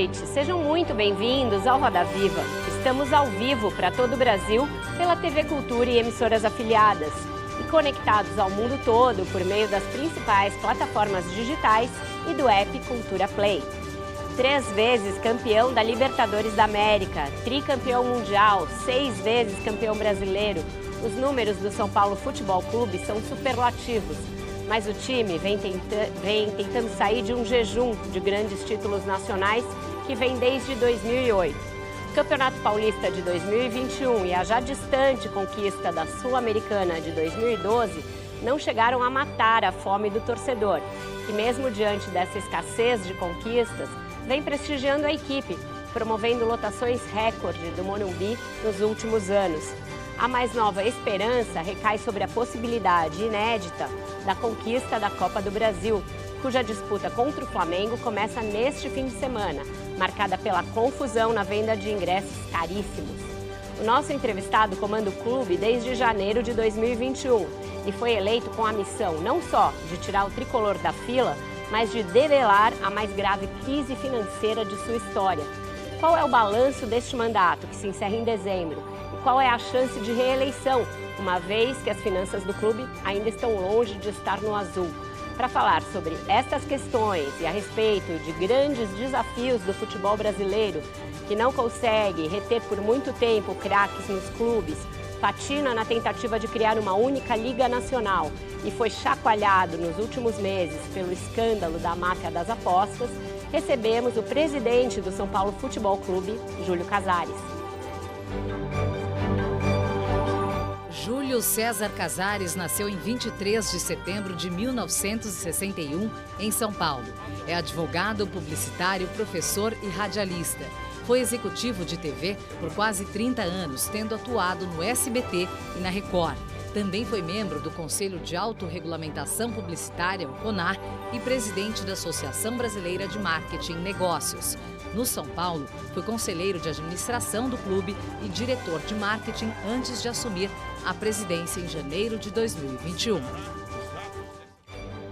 Noite. Sejam muito bem-vindos ao Roda Viva. Estamos ao vivo para todo o Brasil pela TV Cultura e emissoras afiliadas e conectados ao mundo todo por meio das principais plataformas digitais e do app Cultura Play. Três vezes campeão da Libertadores da América, tricampeão mundial, seis vezes campeão brasileiro, os números do São Paulo Futebol Clube são superlativos mas o time vem, tenta, vem tentando sair de um jejum de grandes títulos nacionais que vem desde 2008. O Campeonato Paulista de 2021 e a já distante conquista da Sul-Americana de 2012 não chegaram a matar a fome do torcedor, que mesmo diante dessa escassez de conquistas, vem prestigiando a equipe, promovendo lotações recorde do Morumbi nos últimos anos. A mais nova esperança recai sobre a possibilidade inédita da conquista da Copa do Brasil, cuja disputa contra o Flamengo começa neste fim de semana, marcada pela confusão na venda de ingressos caríssimos. O nosso entrevistado comanda o clube desde janeiro de 2021 e foi eleito com a missão não só de tirar o tricolor da fila, mas de debelar a mais grave crise financeira de sua história. Qual é o balanço deste mandato, que se encerra em dezembro? qual é a chance de reeleição, uma vez que as finanças do clube ainda estão longe de estar no azul. Para falar sobre estas questões e a respeito de grandes desafios do futebol brasileiro, que não consegue reter por muito tempo craques nos clubes, patina na tentativa de criar uma única Liga Nacional e foi chacoalhado nos últimos meses pelo escândalo da máfia das apostas, recebemos o presidente do São Paulo Futebol Clube, Júlio Casares. Júlio César Casares nasceu em 23 de setembro de 1961 em São Paulo. É advogado, publicitário, professor e radialista. Foi executivo de TV por quase 30 anos, tendo atuado no SBT e na Record. Também foi membro do Conselho de Autorregulamentação Publicitária, o CONAR, e presidente da Associação Brasileira de Marketing e Negócios. No São Paulo, foi conselheiro de administração do clube e diretor de marketing antes de assumir a presidência em janeiro de 2021.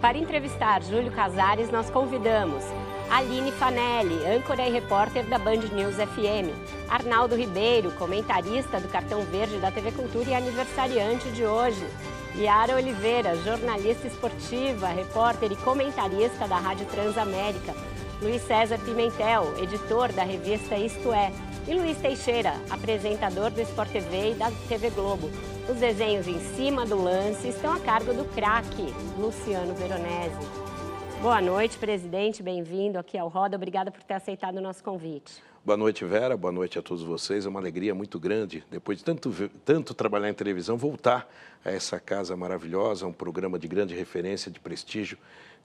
Para entrevistar Júlio Casares, nós convidamos Aline Fanelli, âncora e repórter da Band News FM, Arnaldo Ribeiro, comentarista do Cartão Verde da TV Cultura e aniversariante de hoje, Yara Oliveira, jornalista esportiva, repórter e comentarista da Rádio Transamérica, Luiz César Pimentel, editor da revista Isto É, e Luiz Teixeira, apresentador do Sport TV e da TV Globo. Os desenhos em cima do lance estão a cargo do craque Luciano Veronese. Boa noite, presidente. Bem-vindo aqui ao Roda. Obrigada por ter aceitado o nosso convite. Boa noite, Vera. Boa noite a todos vocês. É uma alegria muito grande, depois de tanto, tanto trabalhar em televisão, voltar a essa casa maravilhosa, um programa de grande referência, de prestígio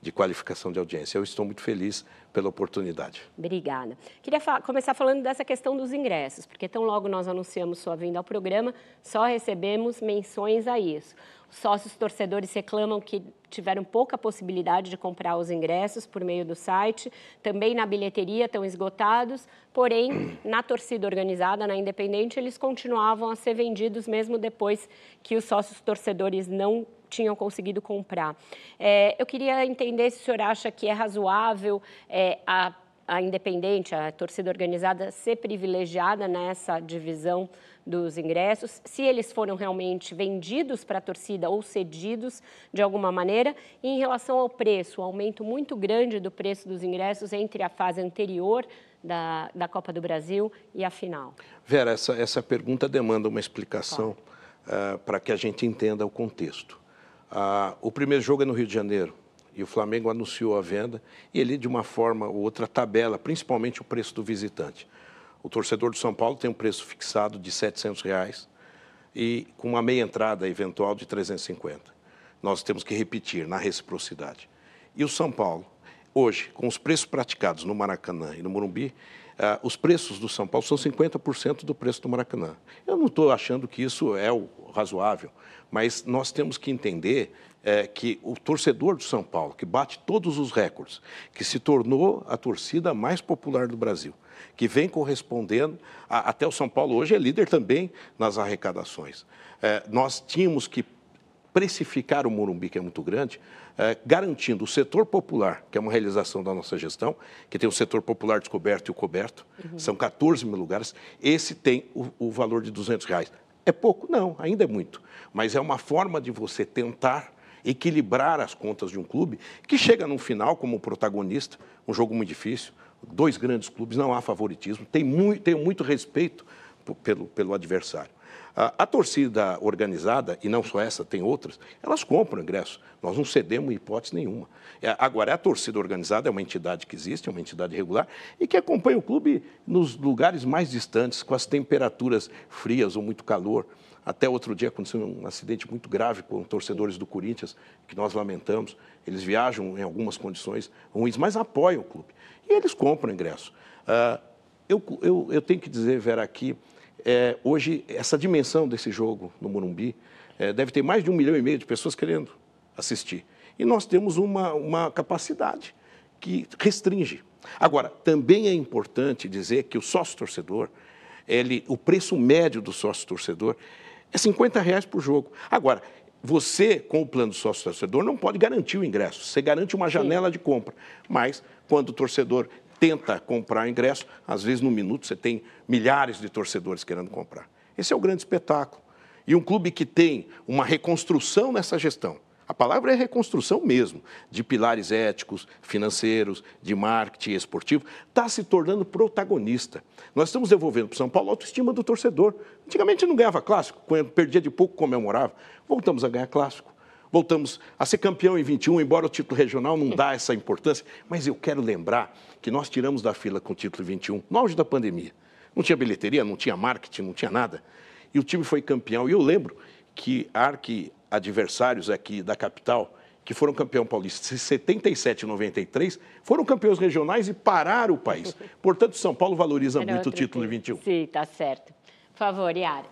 de qualificação de audiência. Eu estou muito feliz pela oportunidade. Obrigada. Queria fa começar falando dessa questão dos ingressos, porque tão logo nós anunciamos sua vinda ao programa, só recebemos menções a isso. Os sócios torcedores reclamam que tiveram pouca possibilidade de comprar os ingressos por meio do site, também na bilheteria estão esgotados, porém, na torcida organizada, na Independente, eles continuavam a ser vendidos mesmo depois que os sócios torcedores não tinham conseguido comprar. É, eu queria entender se o senhor acha que é razoável é, a, a independente, a torcida organizada, ser privilegiada nessa divisão dos ingressos, se eles foram realmente vendidos para a torcida ou cedidos de alguma maneira. E em relação ao preço, o aumento muito grande do preço dos ingressos entre a fase anterior da, da Copa do Brasil e a final. Vera, essa, essa pergunta demanda uma explicação claro. uh, para que a gente entenda o contexto. Ah, o primeiro jogo é no Rio de Janeiro e o Flamengo anunciou a venda e ele, de uma forma ou outra, tabela principalmente o preço do visitante. O torcedor do São Paulo tem um preço fixado de 700 reais e com uma meia entrada eventual de 350. Nós temos que repetir na reciprocidade. E o São Paulo hoje, com os preços praticados no Maracanã e no Morumbi, uh, os preços do São Paulo são 50% do preço do Maracanã. Eu não estou achando que isso é o razoável, mas nós temos que entender é, que o torcedor do São Paulo, que bate todos os recordes, que se tornou a torcida mais popular do Brasil, que vem correspondendo, a, até o São Paulo hoje é líder também nas arrecadações. É, nós tínhamos que precificar o Morumbi, que é muito grande, é, garantindo o setor popular, que é uma realização da nossa gestão, que tem o setor popular descoberto e o coberto, uhum. são 14 mil lugares, esse tem o, o valor de 200 reais. É pouco? Não, ainda é muito. Mas é uma forma de você tentar equilibrar as contas de um clube que chega no final como protagonista, um jogo muito difícil, dois grandes clubes, não há favoritismo, tem muito, tem muito respeito pelo, pelo adversário. A, torcida organizada, e não só essa, tem outras, elas compram ingresso. Nós não cedemos hipótese nenhuma. É, agora, a torcida organizada é uma entidade que existe, é uma entidade regular, e que acompanha o clube nos lugares mais distantes, com as temperaturas frias ou muito calor. Até outro dia aconteceu um acidente muito grave com torcedores do Corinthians, que nós lamentamos. Eles viajam em algumas condições ruins, mas apoiam o clube. E eles compram ingresso. Uh, eu, eu, eu, tenho que dizer, Vera, aqui, é, hoje, essa dimensão desse jogo no Morumbi, é, deve ter mais de um milhão e meio de pessoas querendo assistir. E nós temos uma, uma capacidade que restringe. Agora, também é importante dizer que o sócio-torcedor, ele, o preço médio do sócio-torcedor é 50 reais por jogo. Agora, você, com o plano sócio-torcedor, não pode garantir o ingresso. Você garante uma janela Sim. de compra. Mas, quando o torcedor tenta comprar ingresso, às vezes no minuto você tem milhares de torcedores querendo comprar. Esse é o grande espetáculo. E um clube que tem uma reconstrução nessa gestão, a palavra é reconstrução mesmo, de pilares éticos, financeiros, de marketing esportivo, está se tornando protagonista. Nós estamos devolvendo para o São Paulo a autoestima do torcedor. Antigamente não ganhava clássico, perdia de pouco comemorava. Voltamos a ganhar clássico. Voltamos a ser campeão em 21, embora o título regional não dá essa importância. Mas eu quero lembrar que nós tiramos da fila com o título 21, no auge da pandemia. Não tinha bilheteria, não tinha marketing, não tinha nada. E o time foi campeão. E eu lembro que arque adversários aqui da capital, que foram campeão paulista em 77 e 93, foram campeões regionais e pararam o país. Portanto, São Paulo valoriza Era muito o título de 21. Sim, tá certo. Por favor, Yara.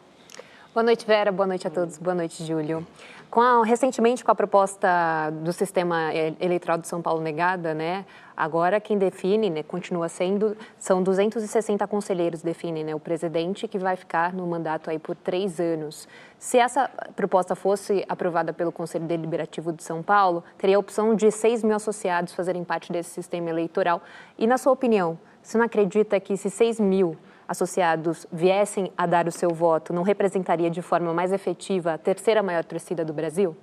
Boa noite, Vera. Boa noite a todos. Boa noite, Júlio. Com a, recentemente, com a proposta do sistema eleitoral de São Paulo negada, né, agora quem define, né, continua sendo, são 260 conselheiros definem né, o presidente que vai ficar no mandato aí por três anos. Se essa proposta fosse aprovada pelo Conselho Deliberativo de São Paulo, teria a opção de 6 mil associados fazerem parte desse sistema eleitoral. E, na sua opinião, você não acredita que esses 6 mil associados viessem a dar o seu voto, não representaria de forma mais efetiva a terceira maior torcida do Brasil?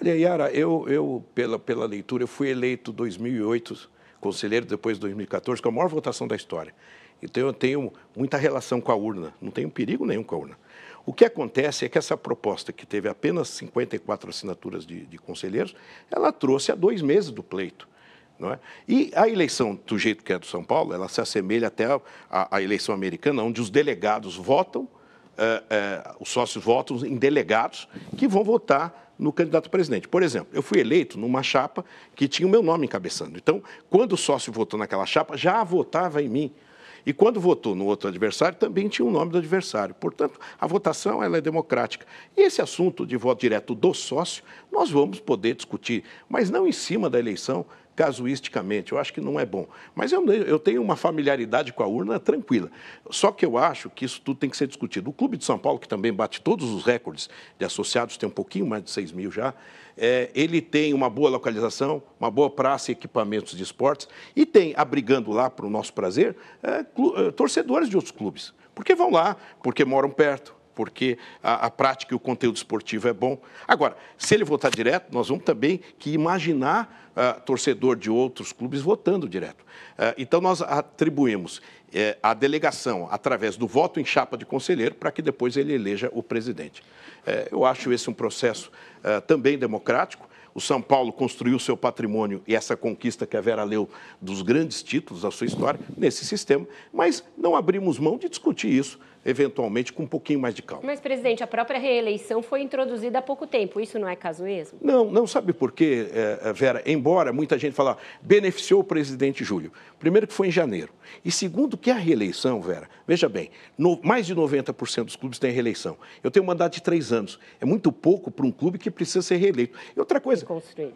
Olha, Yara, eu, eu pela, pela leitura, eu fui eleito em 2008 conselheiro, depois de 2014, com a maior votação da história. Então eu tenho muita relação com a urna, não tenho perigo nenhum com a urna. O que acontece é que essa proposta, que teve apenas 54 assinaturas de, de conselheiros, ela trouxe a dois meses do pleito. É? E a eleição, do jeito que é do São Paulo, ela se assemelha até à, eleição americana, onde os delegados votam, é, é, os sócios votam em delegados que vão votar no candidato a presidente. Por exemplo, eu fui eleito numa chapa que tinha o meu nome encabeçando. Então, quando o sócio votou naquela chapa, já votava em mim. E quando votou no outro adversário, também tinha o nome do adversário. Portanto, a votação ela é democrática. E esse assunto de voto direto do sócio, nós vamos poder discutir, mas não em cima da eleição, casuisticamente. Eu acho que não é bom. Mas eu, eu tenho uma familiaridade com a urna tranquila. Só que eu acho que isso tudo tem que ser discutido. O Clube de São Paulo, que também bate todos os recordes de associados, tem um pouquinho mais de 6 mil já, é, ele tem uma boa localização, uma boa praça e equipamentos de esportes, e tem, abrigando lá, para o nosso prazer, é, é, torcedores de outros clubes. Porque vão lá, porque moram perto, porque a, a, prática e o conteúdo esportivo é bom. Agora, se ele votar direto, nós vamos também que imaginar uh, torcedor de outros clubes votando direto. Uh, então, nós atribuímos uh, a delegação através do voto em chapa de conselheiro para que depois ele eleja o presidente. Eh, eu acho esse um processo eh, também democrático. O São Paulo construiu seu patrimônio e essa conquista que a Vera leu dos grandes títulos da sua história nesse sistema, mas não abrimos mão de discutir isso eventualmente com um pouquinho mais de calma. Mas, presidente, a própria reeleição foi introduzida há pouco tempo. Isso não é caso mesmo? Não, não sabe por quê, é, Vera? Embora muita gente fale, beneficiou o presidente Júlio. Primeiro que foi em janeiro. E segundo que a reeleição, Vera, veja bem, no, mais de 90% dos clubes têm reeleição. Eu tenho um mandato de três anos. É muito pouco para um clube que precisa ser reeleito. E outra coisa,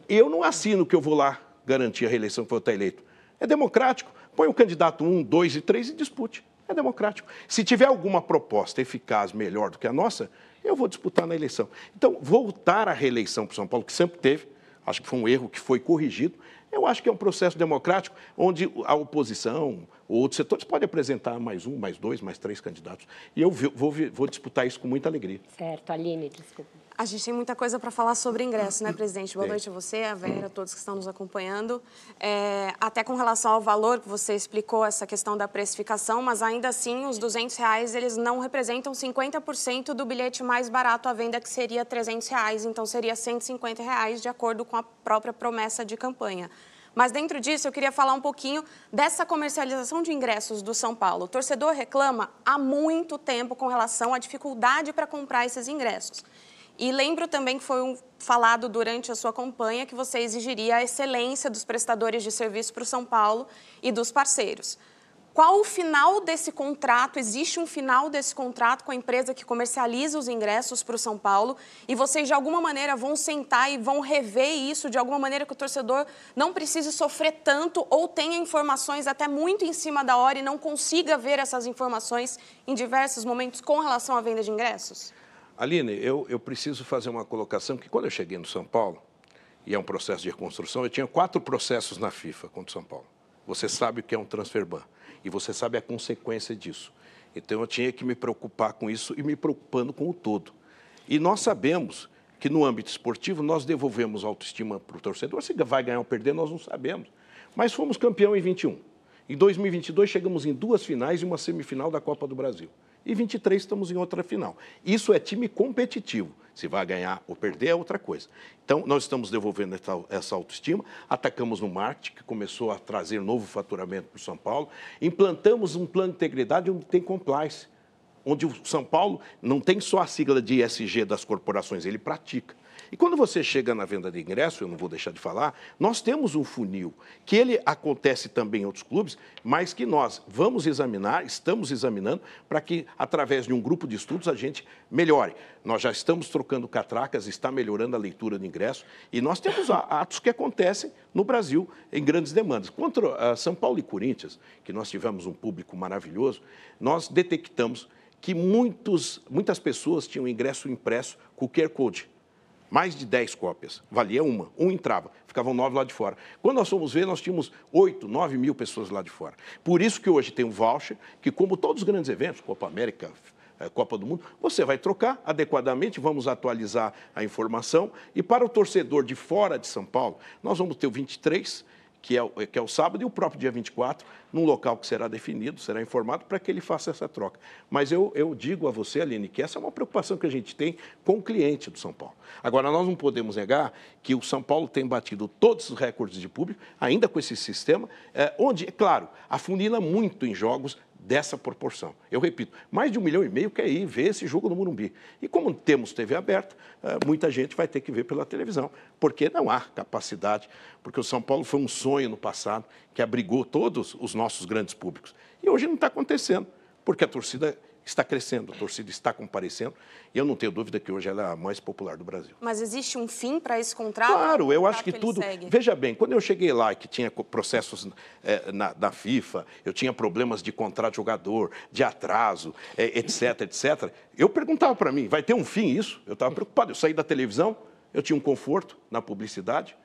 eu não assino que eu vou lá garantir a reeleição que vou estar eleito. É democrático. Põe o candidato um, dois e três e dispute. É democrático. Se tiver alguma proposta eficaz melhor do que a nossa, eu vou disputar na eleição. Então, voltar à reeleição para São Paulo, que sempre teve, acho que foi um erro que foi corrigido, eu acho que é um processo democrático onde a oposição ou outros setores podem apresentar mais um, mais dois, mais três candidatos. E eu vou, vou disputar isso com muita alegria. Certo. Aline, desculpa. A gente tem muita coisa para falar sobre ingresso, né, presidente? Boa noite a você, a Vera, a todos que estão nos acompanhando. É, até com relação ao valor que você explicou, essa questão da precificação, mas ainda assim, os 200 reais, eles não representam 50% do bilhete mais barato à venda, que seria 300 reais. Então, seria 150 reais, de acordo com a própria promessa de campanha. Mas dentro disso, eu queria falar um pouquinho dessa comercialização de ingressos do São Paulo. O torcedor reclama há muito tempo com relação à dificuldade para comprar esses ingressos. E lembro também que foi um, falado durante a sua campanha que você exigiria a excelência dos prestadores de serviço para o São Paulo e dos parceiros. Qual o final desse contrato? Existe um final desse contrato com a empresa que comercializa os ingressos para o São Paulo? E vocês, de alguma maneira, vão sentar e vão rever isso de alguma maneira que o torcedor não precise sofrer tanto ou tenha informações até muito em cima da hora e não consiga ver essas informações em diversos momentos com relação à venda de ingressos? Aline, eu, eu preciso fazer uma colocação que quando eu cheguei no São Paulo, e é um processo de reconstrução, eu tinha quatro processos na FIFA contra o São Paulo. Você sabe o que é um transfer ban e você sabe a consequência disso. Então eu tinha que me preocupar com isso e me preocupando com o todo. E nós sabemos que no âmbito esportivo nós devolvemos autoestima para o torcedor. Se vai ganhar ou perder, nós não sabemos. Mas fomos campeão em 21. Em 2022 chegamos em duas finais e uma semifinal da Copa do Brasil e 23 estamos em outra final. Isso é time competitivo. Se vai ganhar ou perder é outra coisa. Então, nós estamos devolvendo essa, autoestima, atacamos no marketing, que começou a trazer novo faturamento para o São Paulo, implantamos um plano de integridade onde tem compliance, onde o São Paulo não tem só a sigla de ESG das corporações, ele pratica. E quando você chega na venda de ingresso, eu não vou deixar de falar, nós temos um funil, que ele acontece também em outros clubes, mas que nós vamos examinar, estamos examinando, para que, através de um grupo de estudos, a gente melhore. Nós já estamos trocando catracas, está melhorando a leitura de ingresso, e nós temos atos que acontecem no Brasil em grandes demandas. Contra São Paulo e Corinthians, que nós tivemos um público maravilhoso, nós detectamos que muitos, muitas pessoas tinham ingresso impresso com QR Code mais de 10 cópias. Valia uma, um entrava, ficavam nove lá de fora. Quando nós fomos ver, nós tínhamos 8, 9 mil pessoas lá de fora. Por isso que hoje tem um voucher, que como todos os grandes eventos, Copa América, eh, Copa do Mundo, você vai trocar adequadamente, vamos atualizar a informação. E para o torcedor de fora de São Paulo, nós vamos ter o 23 que é, que é o sábado, e o próprio dia 24, num local que será definido, será informado para que ele faça essa troca. Mas eu, eu digo a você, Aline, que essa é uma preocupação que a gente tem com o cliente do São Paulo. Agora, nós não podemos negar que o São Paulo tem batido todos os recordes de público, ainda com esse sistema, é, onde, é claro, afunila muito em jogos dessa proporção. Eu repito, mais de um milhão e meio quer ir ver esse jogo no Morumbi. E como temos TV aberta, eh, muita gente vai ter que ver pela televisão, porque não há capacidade, porque o São Paulo foi um sonho no passado que abrigou todos os nossos grandes públicos. E hoje não está acontecendo, porque a torcida está crescendo, a torcida está comparecendo, e eu não tenho dúvida que hoje ela é a mais popular do Brasil. Mas existe um fim para esse contrato? Claro, eu acho que, que tudo. Veja bem, quando eu cheguei lá, que tinha processos é, na, na, FIFA, eu tinha problemas de contrato de jogador, de atraso, é, etc, etc, eu perguntava para mim, vai ter um fim isso? Eu estava preocupado, eu saí da televisão, eu tinha um conforto na publicidade,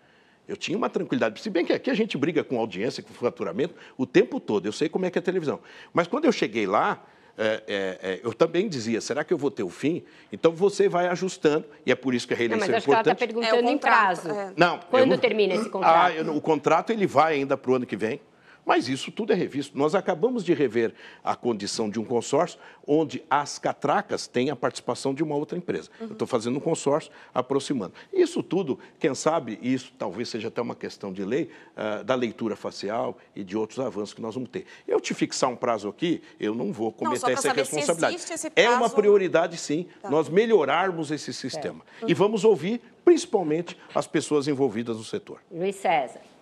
eu tinha uma tranquilidade. Se bem que aqui a gente briga com audiência, com faturamento, o tempo todo. Eu sei como é que é a televisão. Mas quando eu cheguei lá, é, é, é, eu também dizia, será que eu vou ter o fim? Então você vai ajustando, e é por isso que a reeleição não, mas é importante. Mas está perguntando é, em prazo. Não, Quando não, termina esse contrato? Ah, eu, o contrato ele vai ainda para o ano que vem. Mas isso tudo é revisto. Nós acabamos de rever a condição de um consórcio onde as catracas têm a participação de uma outra empresa. Uhum. Eu estou fazendo um consórcio aproximando. Isso tudo, quem sabe, isso talvez seja até uma questão de lei, uh, da leitura facial e de outros avanços que nós vamos ter. Eu te fixar um prazo aqui, eu não vou cometer não, essa responsabilidade. prazo... É uma prioridade, sim, tá. nós melhorarmos esse sistema. É. Uhum. E vamos ouvir, principalmente, as pessoas envolvidas no setor. Luiz César.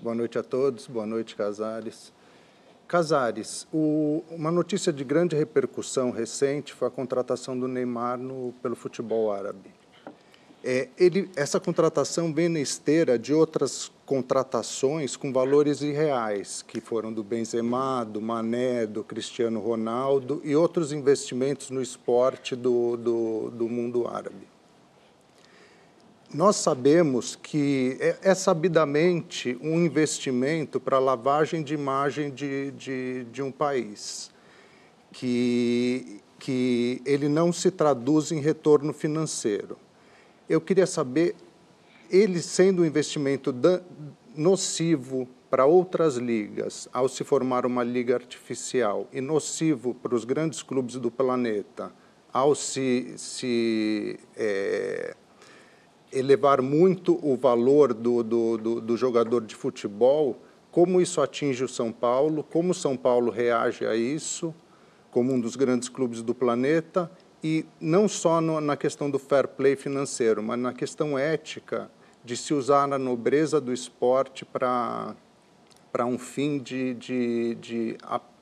Boa noite a todos, boa noite, Casares. Casares, o, uma notícia de grande repercussão recente foi a contratação do Neymar no, pelo futebol árabe. É, ele, essa contratação vem na esteira de outras contratações com valores irreais, que foram do Benzema, do Mané, do Cristiano Ronaldo e outros investimentos no esporte do, do, do mundo árabe nós sabemos que é, é sabidamente um investimento para lavagem de imagem de, de, de, um país, que, que ele não se traduz em retorno financeiro. Eu queria saber, ele sendo um investimento nocivo para outras ligas, ao se formar uma liga artificial, e nocivo para os grandes clubes do planeta, ao se, se é, elevar muito o valor do, do, do, do, jogador de futebol, como isso atinge o São Paulo, como o São Paulo reage a isso, como um dos grandes clubes do planeta, e não só no, na questão do fair play financeiro, mas na questão ética de se usar a nobreza do esporte para um fim de, de, de,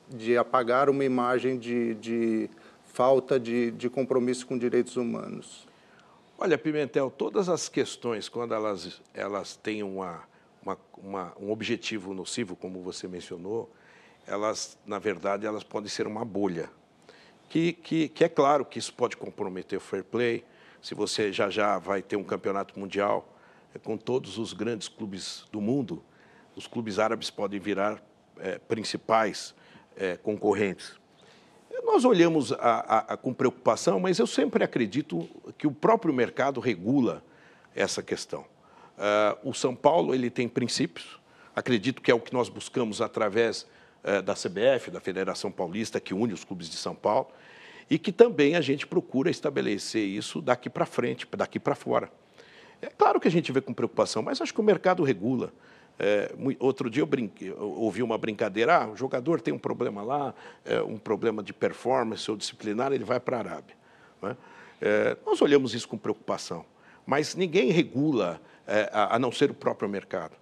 de apagar uma imagem de, de falta de, de compromisso com direitos humanos. Olha, Pimentel, todas as questões, quando elas, elas têm uma, uma, uma, um objetivo nocivo, como você mencionou, elas, na verdade, elas podem ser uma bolha. Que, que, que é claro que isso pode comprometer o fair play, se você já já vai ter um campeonato mundial é, com todos os grandes clubes do mundo, os clubes árabes podem virar é, principais é, concorrentes. Nós olhamos a, a, a, com preocupação, mas eu sempre acredito que o próprio mercado regula essa questão. Uh, o São Paulo ele tem princípios, acredito que é o que nós buscamos através uh, da CBF, da Federação Paulista, que une os clubes de São Paulo, e que também a gente procura estabelecer isso daqui para frente, daqui para fora. É claro que a gente vê com preocupação, mas acho que o mercado regula. É, outro dia eu, brinquei, eu, ouvi uma brincadeira, ah, o jogador tem um problema lá, é, um problema de performance ou disciplinar, ele vai para a Arábia. Né? É, nós olhamos isso com preocupação, mas ninguém regula é, a, a, não ser o próprio mercado.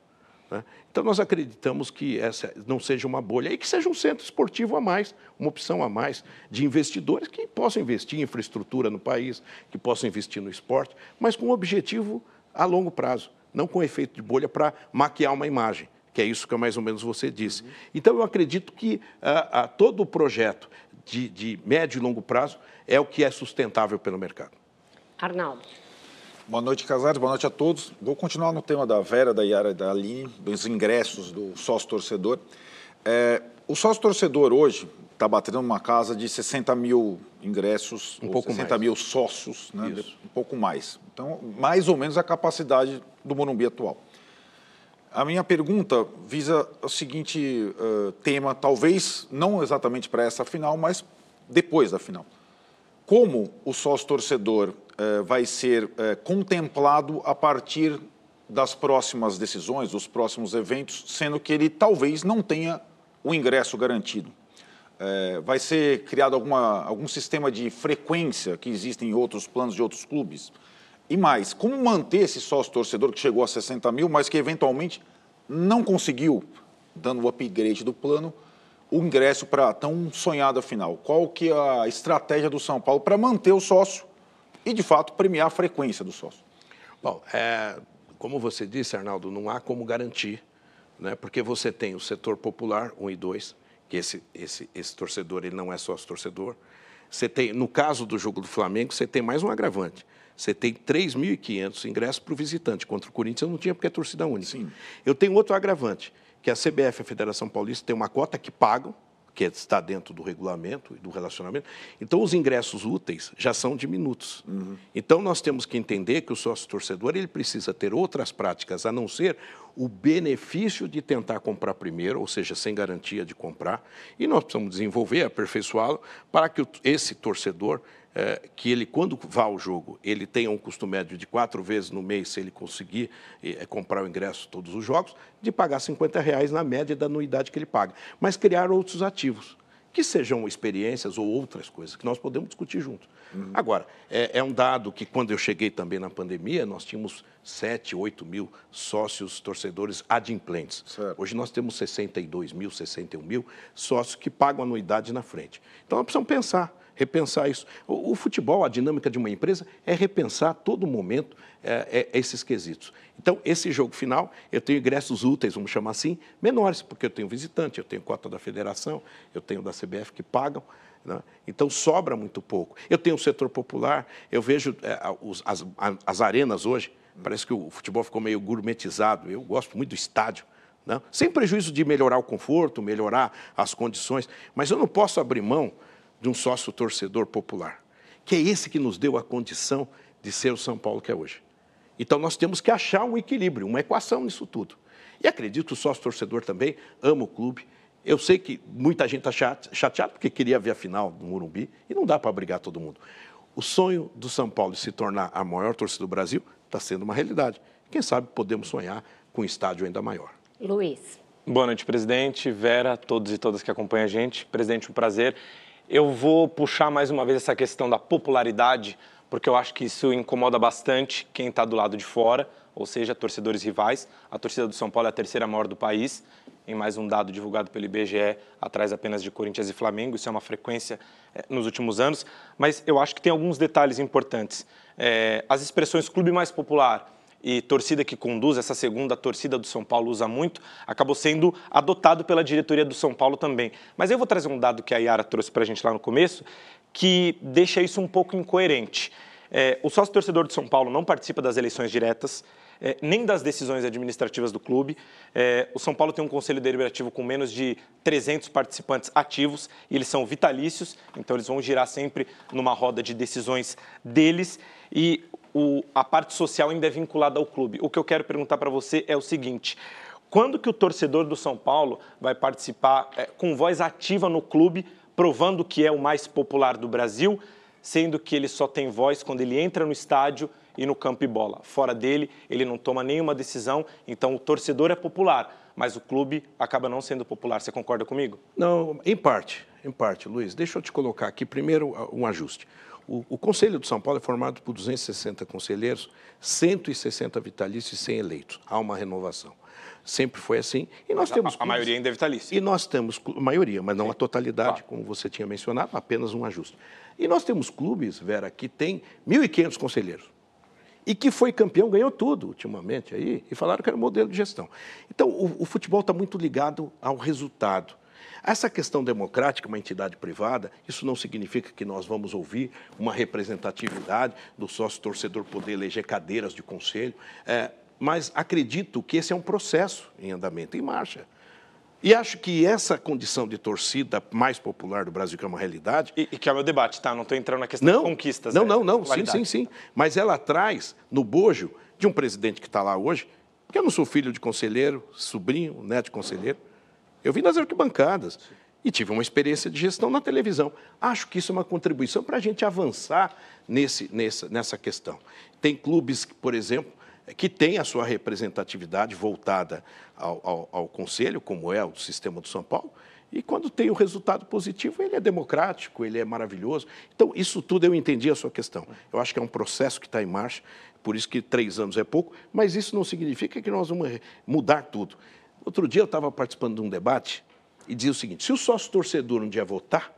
Né? Então nós acreditamos que essa não seja uma bolha e que seja um centro esportivo a mais, uma opção a mais de investidores que possam investir em infraestrutura no país, que possam investir no esporte, mas com um objetivo a longo prazo não com efeito de bolha para maquiar uma imagem, que é isso que mais ou menos você disse. Uhum. Então, eu acredito que ah, ah, todo o projeto de, de médio e longo prazo é o que é sustentável pelo mercado. Arnaldo. Boa noite, Casares. Boa noite a todos. Vou continuar no tema da Vera, da Yara e da Aline, dos ingressos do sócio-torcedor. É, o sócio-torcedor hoje está batendo uma casa de 60 mil ingressos, um pouco 60 mais. mil sócios, né? um pouco mais. Então, mais ou menos a capacidade do Morumbi atual. A minha pergunta visa o seguinte uh, tema, talvez não exatamente para essa final, mas depois da final. Como o sócio-torcedor uh, vai ser uh, contemplado a partir das próximas decisões, dos próximos eventos, sendo que ele talvez não tenha o ingresso garantido? Vai ser criado alguma, algum sistema de frequência que existe em outros planos de outros clubes? E mais, como manter esse sócio torcedor que chegou a 60 mil, mas que eventualmente não conseguiu, dando o upgrade do plano, o ingresso para tão sonhada final? Qual que é a estratégia do São Paulo para manter o sócio e, de fato, premiar a frequência do sócio? Bom, é, como você disse, Arnaldo, não há como garantir, né, porque você tem o setor popular, 1 e 2, que esse, esse, esse torcedor ele não é sócio torcedor. Você tem, no caso do jogo do Flamengo, você tem mais um agravante você tem 3.500 ingressos para o visitante. Contra o Corinthians eu não tinha porque é torcida única. Sim. Eu tenho outro agravante, que a CBF, a Federação Paulista, tem uma cota que pagam que está dentro do regulamento e do relacionamento. Então, os ingressos úteis já são diminutos. Uhum. Então, nós temos que entender que o sócio torcedor ele precisa ter outras práticas, a não ser o benefício de tentar comprar primeiro, ou seja, sem garantia de comprar. E nós precisamos desenvolver, aperfeiçoá-lo, para que esse torcedor é, que ele, quando vá ao jogo, ele tenha um custo médio de quatro vezes no mês, se ele conseguir é, comprar o ingresso todos os jogos, de pagar 50 reais na média da anuidade que ele paga. Mas criar outros ativos, que sejam experiências ou outras coisas, que nós podemos discutir juntos. Uhum. Agora, é, é, um dado que, quando eu cheguei também na pandemia, nós tínhamos 7, 8 mil sócios torcedores adimplentes. Certo. Hoje nós temos 62 mil, 61 mil sócios que pagam anuidade na frente. Então, nós precisamos pensar repensar isso. O, o, futebol, a dinâmica de uma empresa é repensar a todo momento é, é, esses quesitos. Então, esse jogo final, eu tenho ingressos úteis, vamos chamar assim, menores, porque eu tenho visitante, eu tenho cota da federação, eu tenho da CBF que pagam. Né? Então, sobra muito pouco. Eu tenho o setor popular, eu vejo é, os, as, as arenas hoje, parece que o futebol ficou meio gourmetizado. Eu gosto muito do estádio. Né? Sem prejuízo de melhorar o conforto, melhorar as condições, mas eu não posso abrir mão de um sócio torcedor popular, que é esse que nos deu a condição de ser o São Paulo que é hoje. Então nós temos que achar um equilíbrio, uma equação nisso tudo. E acredito que o sócio torcedor também ama o clube. Eu sei que muita gente está chateada porque queria ver a final do Morumbi e não dá para obrigar todo mundo. O sonho do São Paulo de se tornar a maior torcida do Brasil está sendo uma realidade. Quem sabe podemos sonhar com um estádio ainda maior. Luiz. Boa noite, presidente. Vera, todos e todas que acompanham a gente. Presidente, um prazer. Eu vou puxar mais uma vez essa questão da popularidade, porque eu acho que isso incomoda bastante quem está do lado de fora, ou seja, torcedores rivais. A torcida do São Paulo é a terceira maior do país, em mais um dado divulgado pelo IBGE, atrás apenas de Corinthians e Flamengo. Isso é uma frequência é, nos últimos anos, mas eu acho que tem alguns detalhes importantes. É, as expressões clube mais popular e torcida que conduz, essa segunda torcida do São Paulo usa muito, acabou sendo adotado pela diretoria do São Paulo também. Mas eu vou trazer um dado que a Yara trouxe para a gente lá no começo, que deixa isso um pouco incoerente. É, o sócio torcedor do São Paulo não participa das eleições diretas, é, nem das decisões administrativas do clube. É, o São Paulo tem um conselho deliberativo com menos de 300 participantes ativos e eles são vitalícios, então eles vão girar sempre numa roda de decisões deles. E o, a parte social ainda é vinculada ao clube. O que eu quero perguntar para você é o seguinte: quando que o torcedor do São Paulo vai participar é, com voz ativa no clube, provando que é o mais popular do Brasil, sendo que ele só tem voz quando ele entra no estádio e no campo e bola. Fora dele, ele não toma nenhuma decisão, então o torcedor é popular, mas o clube acaba não sendo popular. Você concorda comigo? Não, em parte, em parte, Luiz. Deixa eu te colocar aqui primeiro um ajuste. O, o, Conselho de São Paulo é formado por 260 conselheiros, 160 vitalícios e 100 eleitos. Há uma renovação. Sempre foi assim. E nós mas temos. A, a maioria ainda é vitalícia. E nós temos. A maioria, mas não Sim. a totalidade, como você tinha mencionado, apenas um ajuste. E nós temos clubes, Vera, que tem 1.500 conselheiros. E que foi campeão, ganhou tudo ultimamente aí, e falaram que era modelo de gestão. Então, o, o futebol está muito ligado ao resultado. Essa questão democrática, uma entidade privada, isso não significa que nós vamos ouvir uma representatividade do sócio torcedor poder eleger cadeiras de conselho, é, mas acredito que esse é um processo em andamento, em marcha. E acho que essa condição de torcida mais popular do Brasil, que é uma realidade. E, e que é o meu debate, tá? Não estou entrando na questão não, de conquistas. Não, né? não, não. Sim, sim, sim. Mas ela traz no bojo de um presidente que está lá hoje, que eu não sou filho de conselheiro, sobrinho, neto de conselheiro. Eu vi nas arquibancadas e tive uma experiência de gestão na televisão. Acho que isso é uma contribuição para a gente avançar nesse, nessa, nessa questão. Tem clubes, por exemplo, que têm a sua representatividade voltada ao, ao, ao Conselho, como é o sistema do São Paulo, e quando tem o resultado positivo, ele é democrático, ele é maravilhoso. Então, isso tudo eu entendi a sua questão. Eu acho que é um processo que está em marcha, por isso que três anos é pouco, mas isso não significa que nós vamos mudar tudo. Outro dia eu estava participando de um debate e dizia o seguinte: se o sócio torcedor um dia votar,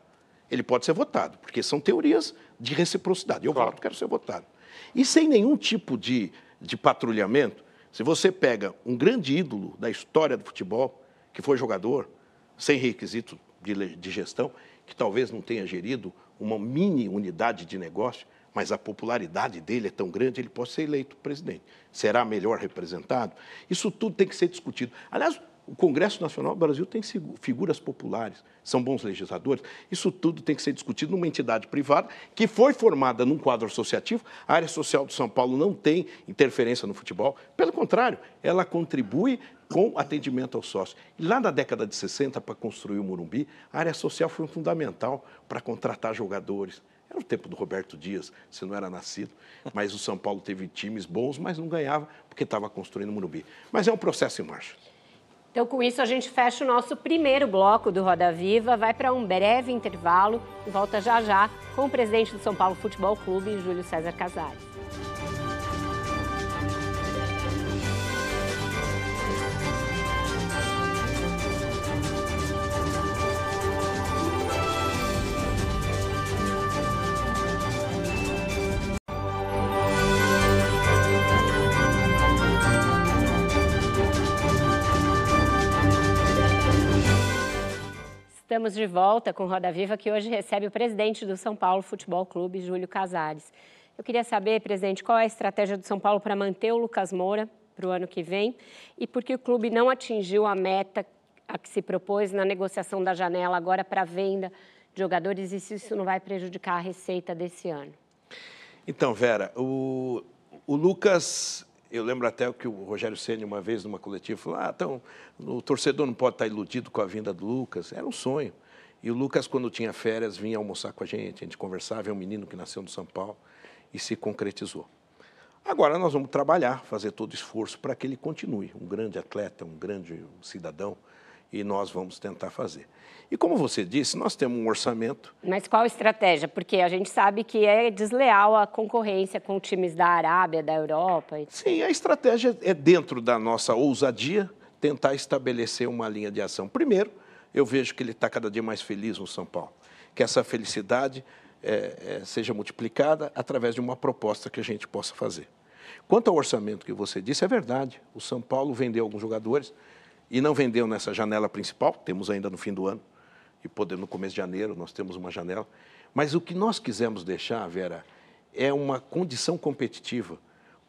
ele pode ser votado, porque são teorias de reciprocidade. Eu claro. voto, quero ser votado. E sem nenhum tipo de, de patrulhamento, se você pega um grande ídolo da história do futebol, que foi jogador, sem requisito de, de gestão, que talvez não tenha gerido uma mini unidade de negócio, mas a popularidade dele é tão grande, ele pode ser eleito presidente. Será melhor representado? Isso tudo tem que ser discutido. Aliás, O Congresso Nacional do Brasil tem figuras populares, são bons legisladores. Isso tudo tem que ser discutido numa entidade privada que foi formada num quadro associativo. A área social de São Paulo não tem interferência no futebol. Pelo contrário, ela contribui com atendimento ao sócio. E lá na década de 60, para construir o Morumbi, a área social foi fundamental para contratar jogadores. Era o tempo do Roberto Dias, você não era nascido, mas o São Paulo teve times bons, mas não ganhava porque estava construindo o Morumbi. Mas é um processo em marcha. Então, com isso, a gente fecha o nosso primeiro bloco do Roda Viva, vai para um breve intervalo e volta já já com o presidente do São Paulo Futebol Clube, Júlio César Casares. Estamos de volta com Roda Viva, que hoje recebe o presidente do São Paulo Futebol Clube, Júlio Casares. Eu queria saber, presidente, qual é a estratégia do São Paulo para manter o Lucas Moura para o ano que vem e por que o clube não atingiu a meta a que se propôs na negociação da janela agora para venda de jogadores e se isso não vai prejudicar a receita desse ano. Então, Vera, o, o Lucas eu lembro até que o Rogério Ceni uma vez numa coletiva falou: "Ah, então o torcedor não pode estar iludido com a vinda do Lucas". Era um sonho. E o Lucas quando tinha férias vinha almoçar com a gente, a gente conversava, é um menino que nasceu no São Paulo e se concretizou. Agora nós vamos trabalhar, fazer todo o esforço para que ele continue um grande atleta, um grande cidadão e nós vamos tentar fazer. E como você disse, nós temos um orçamento. Mas qual estratégia? Porque a gente sabe que é desleal a concorrência com times da Arábia, da Europa. Sim, a estratégia é dentro da nossa ousadia tentar estabelecer uma linha de ação. Primeiro, eu vejo que ele está cada dia mais feliz no São Paulo, que essa felicidade é, é, seja multiplicada através de uma proposta que a gente possa fazer. Quanto ao orçamento que você disse, é verdade. O São Paulo vendeu alguns jogadores e não vendeu nessa janela principal, temos ainda no fim do ano, e poder, no começo de janeiro nós temos uma janela. Mas o que nós quisemos deixar, Vera, é uma condição competitiva,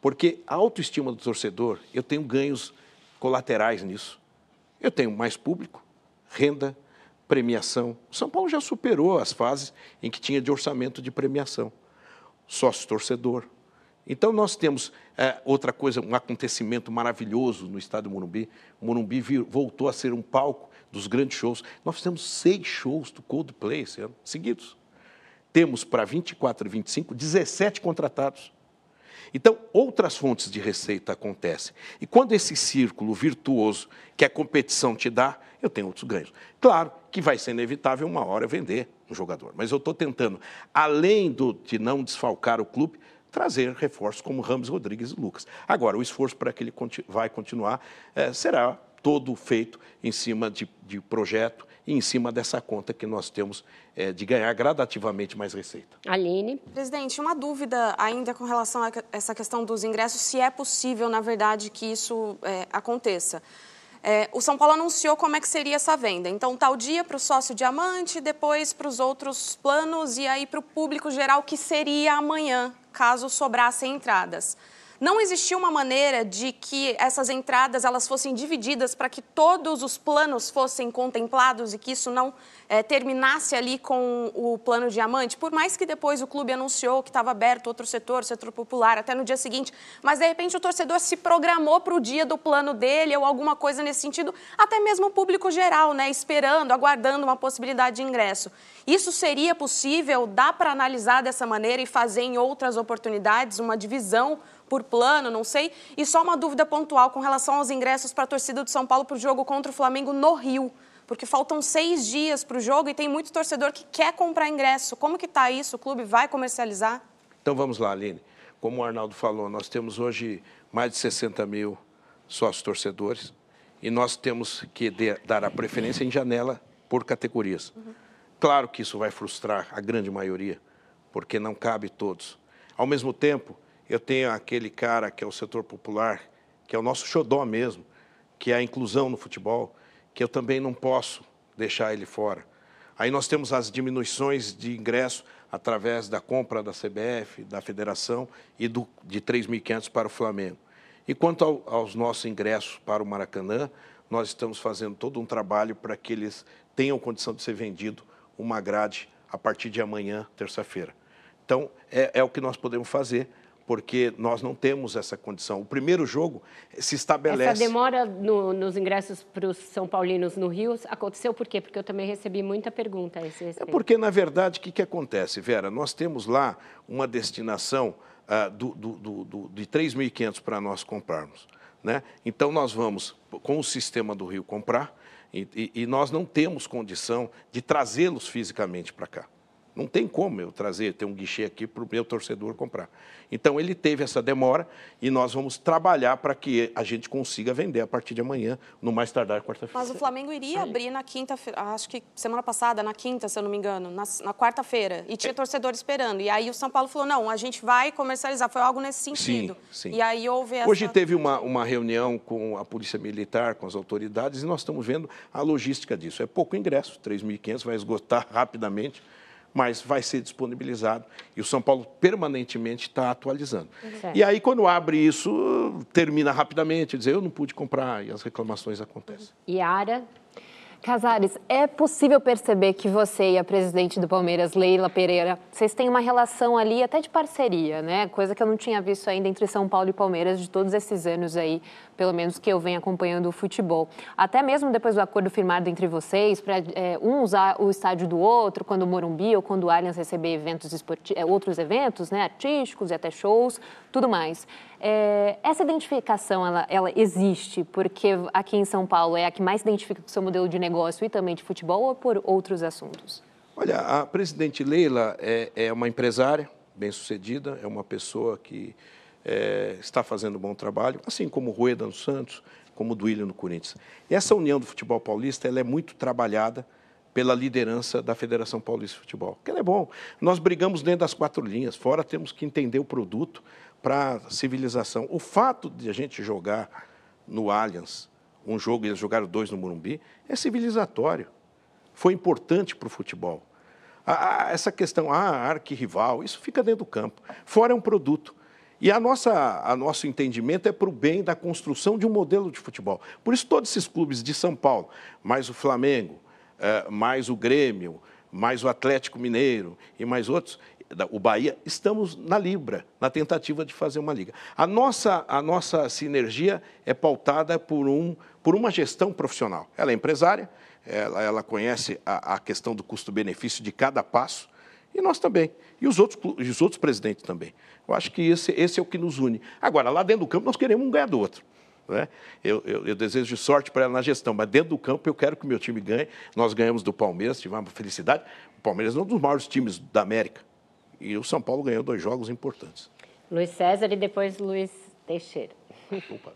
porque a autoestima do torcedor, eu tenho ganhos colaterais nisso. Eu tenho mais público, renda, premiação. O São Paulo já superou as fases em que tinha de orçamento de premiação. Sócio torcedor, então, nós temos é, outra coisa, um acontecimento maravilhoso no estado do Morumbi. O Morumbi vir, voltou a ser um palco dos grandes shows. Nós fizemos seis shows do Coldplay esse ano, seguidos. Temos para 24 e 25, 17 contratados. Então, outras fontes de receita acontecem. E quando esse círculo virtuoso que a competição te dá, eu tenho outros ganhos. Claro que vai ser inevitável uma hora vender um jogador, mas eu estou tentando, além do, de não desfalcar o clube, trazer reforços como Ramos Rodrigues e Lucas. Agora, o esforço para que ele vai continuar é, será todo feito em cima de, de, projeto e em cima dessa conta que nós temos é, de ganhar gradativamente mais receita. Aline. Presidente, uma dúvida ainda com relação a essa questão dos ingressos, se é possível, na verdade, que isso é, aconteça. É, o São Paulo anunciou como é que seria essa venda. Então, tal dia para o sócio diamante, depois para os outros planos e aí para o público geral, que seria amanhã, caso sobrassem entradas. Não existia uma maneira de que essas entradas elas fossem divididas para que todos os planos fossem contemplados e que isso não é, terminasse ali com o plano diamante, por mais que depois o clube anunciou que estava aberto outro setor, setor popular, até no dia seguinte, mas de repente o torcedor se programou para o dia do plano dele ou alguma coisa nesse sentido, até mesmo o público geral, né, esperando, aguardando uma possibilidade de ingresso. Isso seria possível? Dá para analisar dessa maneira e fazer em outras oportunidades uma divisão por plano, não sei. E só uma dúvida pontual com relação aos ingressos para a torcida do São Paulo para o jogo contra o Flamengo no Rio. Porque faltam seis dias para o jogo e tem muito torcedor que quer comprar ingresso. Como que está isso? O clube vai comercializar? Então vamos lá, Aline. Como o Arnaldo falou, nós temos hoje mais de 60 mil sócios torcedores e nós temos que dar a preferência em janela por categorias. Uhum. Claro que isso vai frustrar a grande maioria, porque não cabe todos. Ao mesmo tempo, eu tenho aquele cara que é o setor popular, que é o nosso xodó mesmo, que é a inclusão no futebol, que eu também não posso deixar ele fora. Aí nós temos as diminuições de ingresso através da compra da CBF, da federação e do, de 3.500 para o Flamengo. E quanto ao, aos nossos ingressos para o Maracanã, nós estamos fazendo todo um trabalho para que eles tenham condição de ser vendido uma grade a partir de amanhã, terça-feira. Então, é, é o que nós podemos fazer porque nós não temos essa condição. O primeiro jogo se estabelece. Essa demora no, nos ingressos para os São Paulinos no Rio aconteceu por quê? Porque eu também recebi muita pergunta a esse respeito. É porque, na verdade, o que, que acontece, Vera? Nós temos lá uma destinação uh, do, do, do, de 3.500 para nós comprarmos. Né? Então, nós vamos, com o sistema do Rio, comprar e, e, e nós não temos condição de trazê-los fisicamente para cá. Não tem como eu trazer, ter um guichê aqui para o meu torcedor comprar. Então, ele teve essa demora e nós vamos trabalhar para que a gente consiga vender a partir de amanhã, no mais tardar quarta-feira. Mas o Flamengo iria abrir na quinta, acho que semana passada, na quinta, se eu não me engano, na, na quarta-feira, e tinha é. torcedor esperando. E aí o São Paulo falou, não, a gente vai comercializar. Foi algo nesse sentido. Sim, sim. E aí houve essa... Hoje teve uma, uma reunião com a Polícia Militar, com as autoridades, e nós estamos vendo a logística disso. É pouco ingresso, 3.500, vai esgotar rapidamente mas vai ser disponibilizado e o São Paulo permanentemente está atualizando. Certo. E aí, quando abre isso, termina rapidamente, dizer eu não pude comprar e as reclamações acontecem. Yara, Casares, é possível perceber que você e a presidente do Palmeiras, Leila Pereira, vocês têm uma relação ali até de parceria, né? Coisa que eu não tinha visto ainda entre São Paulo e Palmeiras de todos esses anos aí, pelo menos que eu venho acompanhando o futebol. Até mesmo depois do acordo firmado entre vocês, para é, um usar o estádio do outro, quando o Morumbi ou quando o Allianz receber eventos esportivos, é, outros eventos, né? Artísticos e até shows, tudo mais. É, essa identificação, ela, ela, existe porque aqui em São Paulo é a que mais identifica o seu modelo de negócio e também de futebol ou por outros assuntos? Olha, a presidente Leila é, é uma empresária bem-sucedida, é uma pessoa que é, está fazendo um bom trabalho, assim como o Rueda no Santos, como o Duílio no Corinthians. Essa união do futebol paulista ela é muito trabalhada pela liderança da Federação Paulista de Futebol, que é bom. Nós brigamos dentro das quatro linhas, fora temos que entender o produto, para a civilização. O fato de a gente jogar no Allianz, um jogo e eles jogaram dois no Morumbi, é civilizatório. Foi importante para o futebol. Essa questão, ah, arquirrival, isso fica dentro do campo. Fora é um produto. E a nossa, a nosso entendimento é para o bem da construção de um modelo de futebol. Por isso, todos esses clubes de São Paulo, mais o Flamengo, eh, mais o Grêmio, mais o Atlético Mineiro e mais outros, o Bahia, estamos na Libra, na tentativa de fazer uma liga. A nossa, a nossa sinergia é pautada por, um, por uma gestão profissional. Ela é empresária, ela, ela conhece a, a questão do custo-benefício de cada passo, e nós também. E os outros, os outros presidentes também. Eu acho que esse, esse é o que nos une. Agora, lá dentro do campo, nós queremos um ganhar do outro. Né? Eu, eu, eu, desejo sorte para ela na gestão, mas dentro do campo eu quero que o meu time ganhe. Nós ganhamos do Palmeiras, tivemos uma felicidade. O Palmeiras é um dos maiores times da América. E o São Paulo ganhou dois jogos importantes. Luiz César e depois Luiz Teixeira. Opa,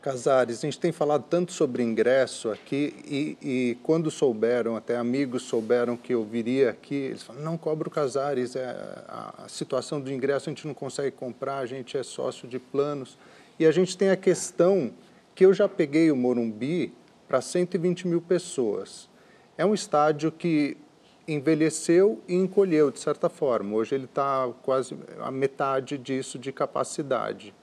Casares, a gente tem falado tanto sobre ingresso aqui e, e, quando souberam, até amigos souberam que eu viria aqui, eles falaram, não cobra o Casares, é, a, a situação do ingresso a gente não consegue comprar, a gente é sócio de planos. E a gente tem a questão que eu já peguei o Morumbi para 120 mil pessoas. É um estádio que envelheceu e encolheu, de certa forma. Hoje ele está quase a metade disso de capacidade.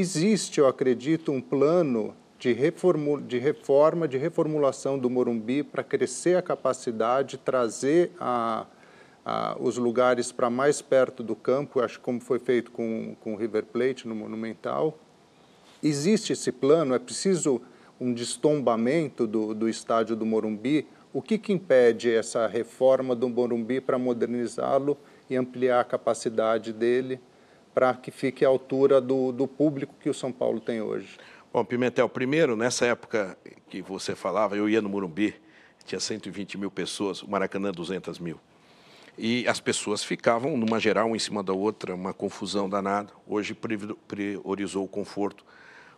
Existe, eu acredito, um plano de, de reforma, de reformulação do Morumbi para crescer a capacidade, trazer a, a, os lugares para mais perto do campo, acho como foi feito com, com o River Plate no Monumental. Existe esse plano, é preciso um destombamento do, do estádio do Morumbi, o que, que impede essa reforma do Morumbi para modernizá-lo e ampliar a capacidade dele para que fique à altura do, do público que o São Paulo tem hoje? Bom, Pimentel, primeiro, nessa época que você falava, eu ia no Morumbi, tinha 120 mil pessoas, o Maracanã 200 mil. E as pessoas ficavam, numa geral, em cima da outra, uma confusão danada. Hoje priorizou o conforto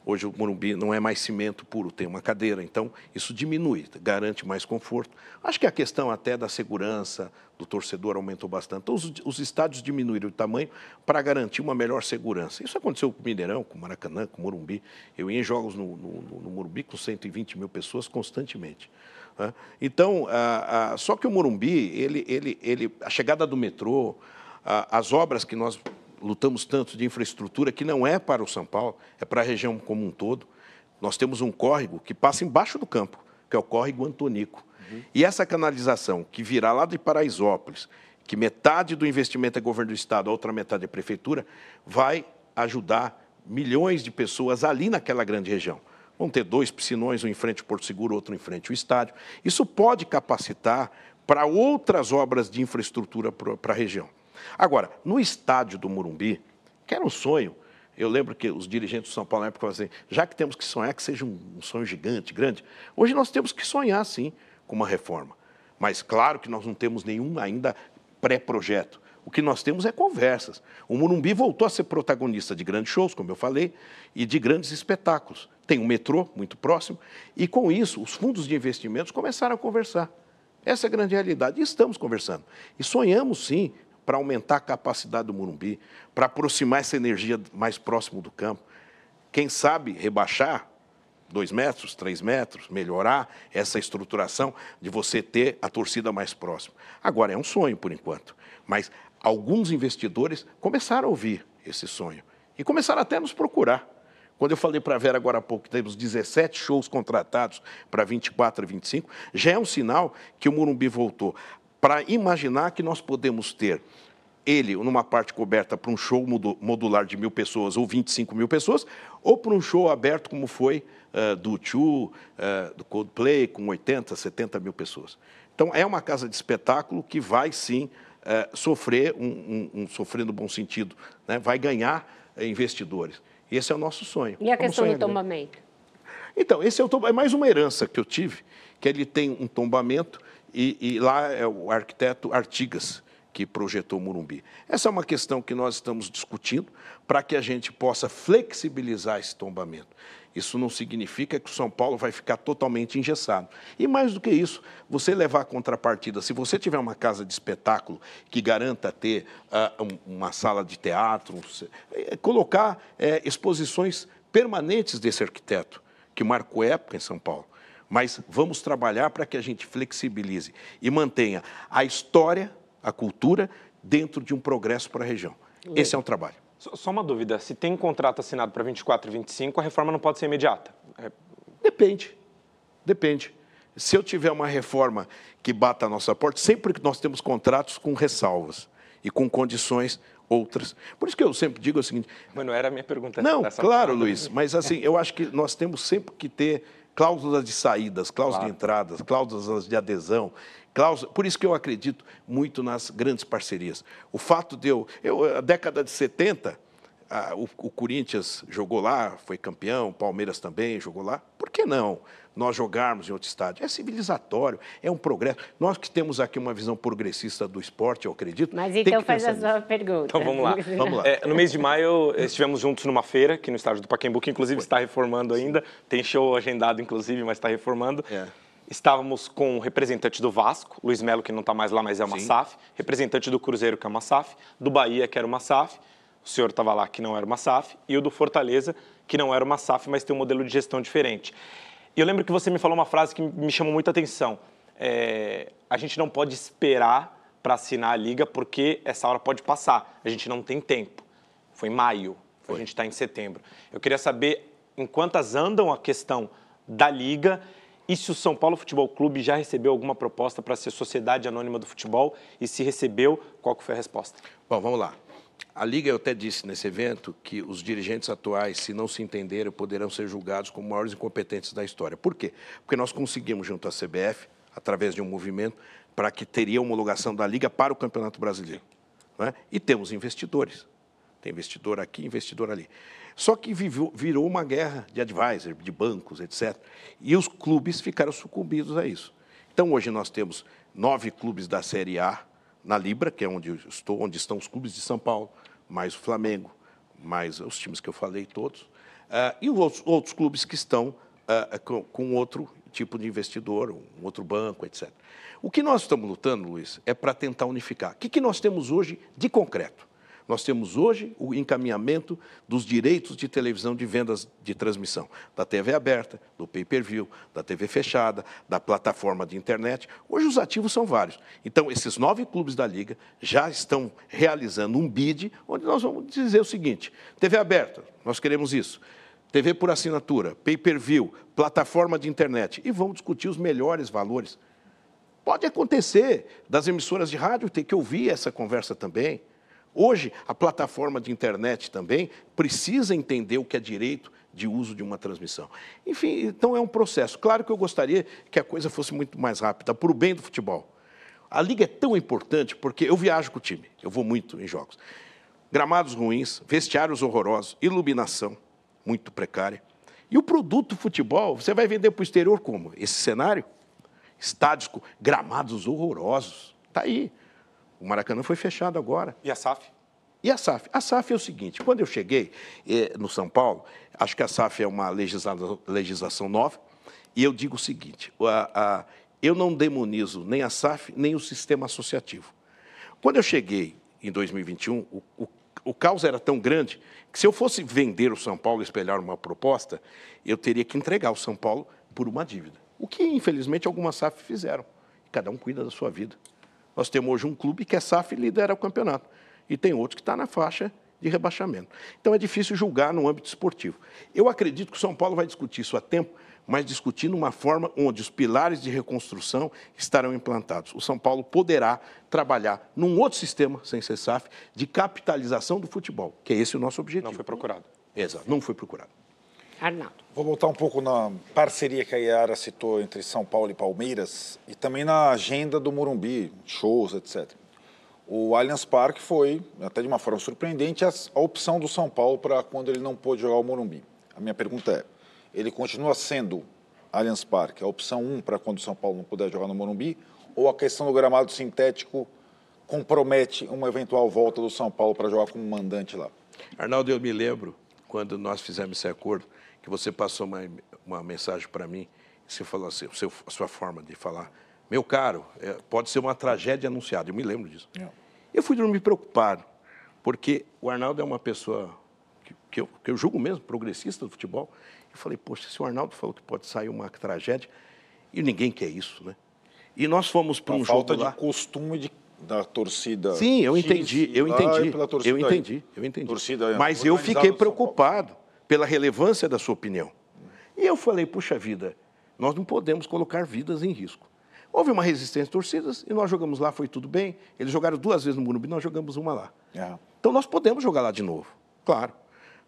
Hoje o Morumbi não é mais cimento puro, tem uma cadeira, então isso diminui, garante mais conforto. Acho que a questão até da segurança do torcedor aumentou bastante. Então, os, os estádios diminuíram o tamanho para garantir uma melhor segurança. Isso aconteceu com o Mineirão, com o Maracanã, com o Morumbi. Eu ia em jogos no, no, no Morumbi com 120 mil pessoas constantemente. Né? Então, a, a, só que o Morumbi, ele, ele, ele, a chegada do metrô, a, as obras que nós lutamos tanto de infraestrutura que não é para o São Paulo, é para a região como um todo. Nós temos um córrego que passa embaixo do campo, que é o córrego Antonico. Uhum. E essa canalização que virá lá de Paraisópolis, que metade do investimento é governo do Estado, a outra metade é prefeitura, vai ajudar milhões de pessoas ali naquela grande região. Vão ter dois piscinões, um em frente ao Porto Seguro, outro em frente ao estádio. Isso pode capacitar para outras obras de infraestrutura para a região. Agora, no estádio do Morumbi, que era um sonho, eu lembro que os dirigentes do São Paulo na época falavam assim, já que temos que sonhar que seja um, sonho gigante, grande, hoje nós temos que sonhar, sim, com uma reforma. Mas claro que nós não temos nenhum ainda pré-projeto. O que nós temos é conversas. O Morumbi voltou a ser protagonista de grandes shows, como eu falei, e de grandes espetáculos. Tem um metrô muito próximo, e com isso, os fundos de investimentos começaram a conversar. Essa é a grande realidade. E estamos conversando. E sonhamos, sim, para aumentar a capacidade do Morumbi, para aproximar essa energia mais próximo do campo. Quem sabe rebaixar dois metros, três metros, melhorar essa estruturação de você ter a torcida mais próxima. Agora, é um sonho por enquanto, mas alguns investidores começaram a ouvir esse sonho e começaram até a nos procurar. Quando eu falei para a Vera agora há pouco que temos 17 shows contratados para 24 e 25, já é um sinal que o Morumbi voltou. Para imaginar que nós podemos ter ele numa parte coberta para um show modular de mil pessoas ou 25 mil pessoas, ou para um show aberto como foi uh, do Chu, uh, do Coldplay, com 80, 70 mil pessoas. Então, é uma casa de espetáculo que vai sim uh, sofrer, um, um, um, sofrer no bom sentido, né? vai ganhar investidores. Esse é o nosso sonho. E a questão do tombamento? Então, esse é, o, é, mais uma herança que eu tive, que ele tem um tombamento e, e lá é o arquiteto Artigas, que projetou o Murumbi. Essa é uma questão que nós estamos discutindo para que a gente possa flexibilizar esse tombamento. Isso não significa que o São Paulo vai ficar totalmente engessado. E mais do que isso, você levar a contrapartida, se você tiver uma casa de espetáculo que garanta ter uh, uma sala de teatro, é, colocar é, exposições permanentes desse arquiteto, que marcou época em São Paulo. Mas vamos trabalhar para que a gente flexibilize e mantenha a história, a cultura, dentro de um progresso para a região. Esse é um trabalho. Só uma dúvida, se tem contrato assinado para 24 e 25, a reforma não pode ser imediata? É... Depende, depende. Se eu tiver uma reforma que bata a nossa porta, sempre que nós temos contratos com ressalvas e com condições outras. Por isso que eu sempre digo o seguinte... Mas não era a minha pergunta. Não, claro, Luiz, mas assim, eu acho que nós temos sempre que ter cláusulas de saídas, cláusulas claro. de entradas, cláusulas de adesão, cláusula. Por isso que eu acredito muito nas grandes parcerias. O fato de eu, eu a década de 70, a, o, o, Corinthians jogou lá, foi campeão, o Palmeiras também jogou lá. Por que não nós jogarmos em outro estádio? É civilizatório, é um progresso. Nós que temos aqui uma visão progressista do esporte, eu acredito. Mas então faz a sua pergunta. Então vamos lá. vamos lá. É, no mês de maio estivemos juntos numa feira aqui no estádio do Pacaembu, que inclusive foi. está reformando ainda. Tem show agendado, inclusive, mas está reformando. É. Estávamos com o representante do Vasco, Luiz Melo, que não está mais lá, mas é uma Sim. SAF, representante do Cruzeiro, que é uma SAF, do Bahia, que era uma SAF, o senhor estava lá, que não era uma SAF, e o do Fortaleza, que não era uma SAF, mas tem um modelo de gestão diferente. E eu lembro que você me falou uma frase que me chamou muita atenção. É, a gente não pode esperar para assinar a liga, porque essa hora pode passar. A gente não tem tempo. Foi em maio, Foi. a gente está em setembro. Eu queria saber em quantas andam a questão da liga e se o São Paulo Futebol Clube já recebeu alguma proposta para ser Sociedade Anônima do Futebol? E se recebeu, qual foi a resposta? Bom, vamos lá. A Liga, eu até disse nesse evento que os dirigentes atuais, se não se entenderem, poderão ser julgados como maiores incompetentes da história. Por quê? Porque nós conseguimos, junto à CBF, através de um movimento, para que teria homologação da Liga para o Campeonato Brasileiro. É? E temos investidores. Tem investidor aqui, investidor ali. Só que virou uma guerra de advisor, de bancos, etc. E os clubes ficaram sucumbidos a isso. Então, hoje nós temos nove clubes da Série A na Libra, que é onde estou, onde estão os clubes de São Paulo, mais o Flamengo, mais os times que eu falei todos, uh, e os outros, clubes que estão uh, com, com, outro tipo de investidor, um outro banco, etc. O que nós estamos lutando, Luiz, é para tentar unificar. O que, que nós temos hoje de concreto? Nós temos hoje o encaminhamento dos direitos de televisão de vendas de transmissão, da TV aberta, do pay-per-view, da TV fechada, da plataforma de internet. Hoje os ativos são vários. Então, esses nove clubes da Liga já estão realizando um bid, onde nós vamos dizer o seguinte: TV aberta, nós queremos isso. TV por assinatura, pay-per-view, plataforma de internet. E vamos discutir os melhores valores. Pode acontecer das emissoras de rádio ter que ouvir essa conversa também. Hoje, a plataforma de internet também precisa entender o que é direito de uso de uma transmissão. Enfim, então é um processo. Claro que eu gostaria que a coisa fosse muito mais rápida, para o bem do futebol. A liga é tão importante porque eu viajo com o time, eu vou muito em jogos. Gramados ruins, vestiários horrorosos, iluminação muito precária. E o produto futebol, você vai vender para o exterior como? Esse cenário? Estádios gramados horrorosos. Está aí. O Maracanã foi fechado agora. E a SAF? E a SAF? A SAF é o seguinte: quando eu cheguei eh, no São Paulo, acho que a SAF é uma legislação, nova, e eu digo o seguinte: a, a, eu não demonizo nem a SAF, nem o sistema associativo. Quando eu cheguei em 2021, o, o, o caos era tão grande que se eu fosse vender o São Paulo, espelhar uma proposta, eu teria que entregar o São Paulo por uma dívida. O que, infelizmente, algumas SAF fizeram. Cada um cuida da sua vida. Nós temos hoje um clube que é SAF e lidera o campeonato. E tem outro que está na faixa de rebaixamento. Então é difícil julgar no âmbito esportivo. Eu acredito que o São Paulo vai discutir isso a tempo, mas discutir numa forma onde os pilares de reconstrução estarão implantados. O São Paulo poderá trabalhar num outro sistema, sem ser SAF, de capitalização do futebol, que é esse o nosso objetivo. Não foi procurado. Exato, não foi procurado. Arnaldo. Vou voltar um pouco na parceria que a Iara citou entre São Paulo e Palmeiras e também na agenda do Morumbi, shows, etc. O Allianz Parque foi, até de uma forma surpreendente, a, a opção do São Paulo para quando ele não pôde jogar o Morumbi. A minha pergunta é, ele continua sendo Allianz Parque a opção 1 um para quando o São Paulo não puder jogar no Morumbi ou a questão do gramado sintético compromete uma eventual volta do São Paulo para jogar como mandante lá? Arnaldo, eu me lembro, quando nós fizemos esse acordo, que você passou uma, uma mensagem para mim, você falou assim, seu, a sua forma de falar, meu caro, é, pode ser uma tragédia anunciada, eu me lembro disso. É. Eu fui dormir preocupado, porque o Arnaldo é uma pessoa que, que, eu, que eu julgo mesmo, progressista do futebol. Eu falei, poxa, se o Arnaldo falou que pode sair uma tragédia, e ninguém quer isso, né? E nós fomos para um falta jogo de costume de, da torcida. Sim, eu entendi, eu entendi, eu entendi, eu entendi. Torcida Mas eu fiquei preocupado pela relevância da sua opinião. E eu falei, puxa vida, nós não podemos colocar vidas em risco. Houve uma resistência de torcidas e nós jogamos lá, foi tudo bem. Eles jogaram duas vezes no Morumbi, nós jogamos uma lá. É. Então nós podemos jogar lá de novo, claro.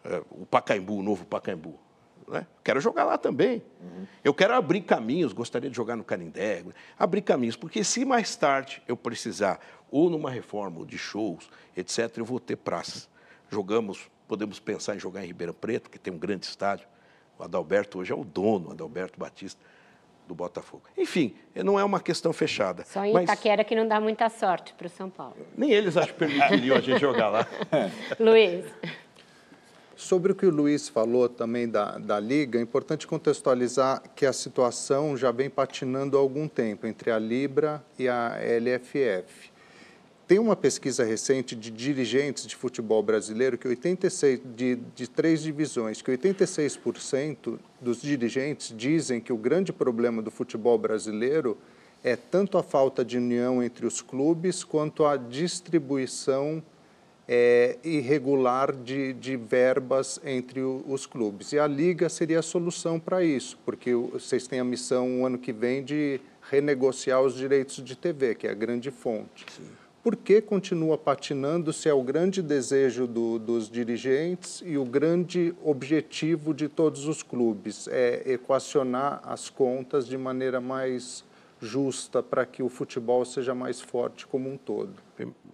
É, o Pacaembu, o novo Pacaembu. Né? Quero jogar lá também. Uhum. Eu quero abrir caminhos, gostaria de jogar no Canindé, abrir caminhos, porque se mais tarde eu precisar, ou numa reforma, ou de shows, etc., eu vou ter praças. Jogamos Podemos pensar em jogar em Ribeirão Preto, que tem um grande estádio. O Adalberto hoje é o dono, o Adalberto Batista, do Botafogo. Enfim, não é uma questão fechada. Só em mas... Itaquera que não dá muita sorte para o São Paulo. Nem eles acho que permitiriam a gente jogar lá. Luiz. Sobre o que o Luiz falou também da, da Liga, é importante contextualizar que a situação já vem patinando há algum tempo entre a Libra e a LFF. Tem uma pesquisa recente de dirigentes de futebol brasileiro que 86 de, de três divisões, que 86% dos dirigentes dizem que o grande problema do futebol brasileiro é tanto a falta de união entre os clubes quanto a distribuição é, irregular de, de verbas entre o, os clubes. E a Liga seria a solução para isso, porque vocês têm a missão o ano que vem de renegociar os direitos de TV, que é a grande fonte. Sim por que continua patinando se é o grande desejo do, dos dirigentes e o grande objetivo de todos os clubes? É equacionar as contas de maneira mais justa para que o futebol seja mais forte como um todo?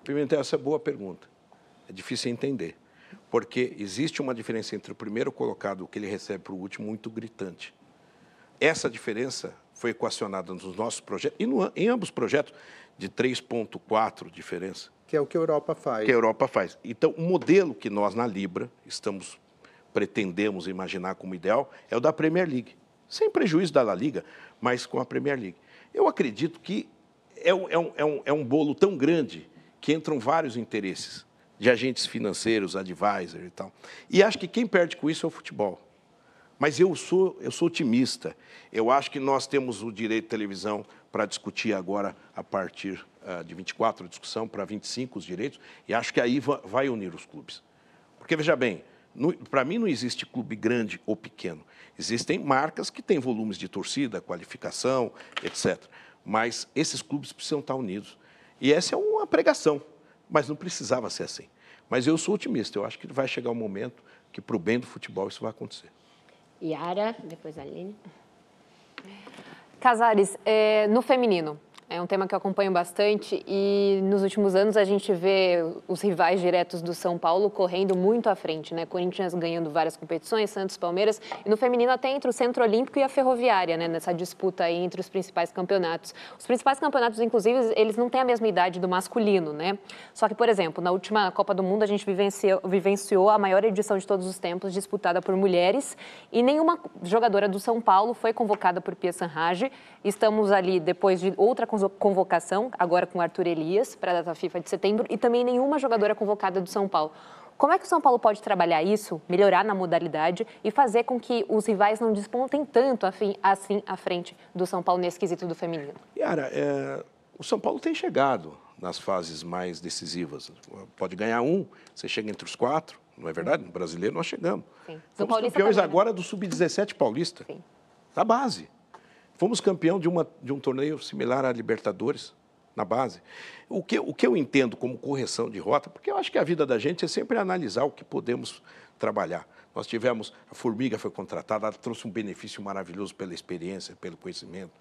Pimentel, essa é boa pergunta. É difícil entender, porque existe uma diferença entre o primeiro colocado, o que ele recebe para o último, muito gritante. Essa diferença foi equacionada nos nossos projetos, e no, em ambos os projetos, de 3,4 diferença. Que é o que a Europa faz. Que a Europa faz. Então, o modelo que nós na Libra estamos pretendemos imaginar como ideal é o da Premier League. Sem prejuízo da La Liga, mas com a Premier League. Eu acredito que é um, é um, é um, é um bolo tão grande que entram vários interesses de agentes financeiros, advisor e tal. E acho que quem perde com isso é o futebol. Mas eu sou, eu sou otimista. Eu acho que nós temos o direito de televisão para discutir agora, a partir uh, de 24, a discussão para 25 os direitos, e acho que aí vai unir os clubes. Porque, veja bem, para mim não existe clube grande ou pequeno. Existem marcas que têm volumes de torcida, qualificação, etc. Mas esses clubes precisam estar unidos. E essa é uma pregação, mas não precisava ser assim. Mas eu sou otimista, eu acho que vai chegar um momento que, para o bem do futebol, isso vai acontecer. Yara, depois a Aline. Casares, é, no feminino, é um tema que eu acompanho bastante e nos últimos anos a gente vê os rivais diretos do São Paulo correndo muito à frente, né? Corinthians ganhando várias competições, Santos, Palmeiras e no feminino até entre o Centro Olímpico e a Ferroviária, né? Nessa disputa aí entre os principais campeonatos. Os principais campeonatos, inclusive, eles não têm a mesma idade do masculino, né? Só que, por exemplo, na última Copa do Mundo a gente vivenciou, vivenciou a maior edição de todos os tempos disputada por mulheres e nenhuma jogadora do São Paulo foi convocada por Pia Sanrage. Estamos ali depois de outra convocação, agora com Arthur Elias, para a data FIFA de setembro, e também nenhuma jogadora convocada do São Paulo. Como é que o São Paulo pode trabalhar isso, melhorar na modalidade e fazer com que os rivais não despontem tanto assim à frente do São Paulo nesse quesito do feminino? Yara, é, o São Paulo tem chegado nas fases mais decisivas. Pode ganhar um, você chega entre os quatro, não é verdade? No brasileiro nós chegamos. Sim. Fomos campeões também, né? agora do Sub-17 paulista, Sim. da base. Fomos campeão de, uma, de um torneio similar à Libertadores, na base. O que, o que eu entendo como correção de rota, porque eu acho que a vida da gente é sempre analisar o que podemos trabalhar. Nós tivemos, a Formiga foi contratada, ela trouxe um benefício maravilhoso pela experiência, pelo conhecimento.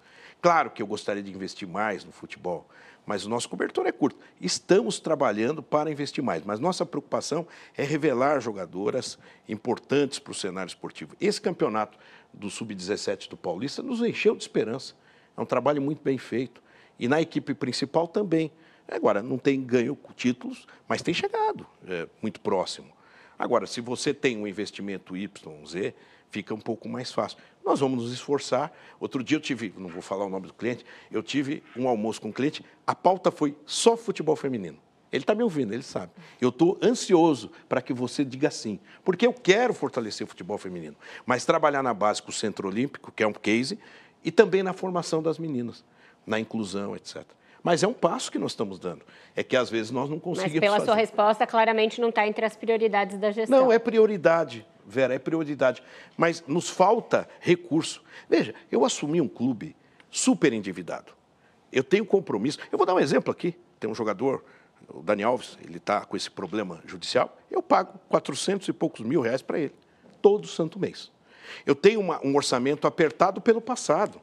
Claro que eu gostaria de investir mais no futebol, mas o nosso cobertor é curto. Estamos trabalhando para investir mais, mas nossa preocupação é revelar jogadoras importantes para o cenário esportivo. Esse campeonato do Sub-17 do Paulista nos encheu de esperança. É um trabalho muito bem feito. E na equipe principal também. Agora, não tem ganho títulos, mas tem chegado é, muito próximo. Agora, se você tem um investimento YZ, fica um pouco mais fácil. Nós vamos nos esforçar. Outro dia eu tive, não vou falar o nome do cliente, eu tive um almoço com um cliente, a pauta foi só futebol feminino. Ele está me ouvindo, ele sabe. Eu estou ansioso para que você diga sim, porque eu quero fortalecer o futebol feminino, mas trabalhar na base com o Centro Olímpico, que é um case, e também na formação das meninas, na inclusão, etc. Mas é um passo que nós estamos dando. É que às vezes nós não conseguimos. Mas pela fazer. sua resposta, claramente não está entre as prioridades da gestão. Não, é prioridade, Vera, é prioridade. Mas nos falta recurso. Veja, eu assumi um clube super endividado. Eu tenho compromisso. Eu vou dar um exemplo aqui. Tem um jogador o Dani Alves, ele está com esse problema judicial, eu pago 400 e poucos mil reais para ele, todo santo mês. Eu tenho uma, um orçamento apertado pelo passado.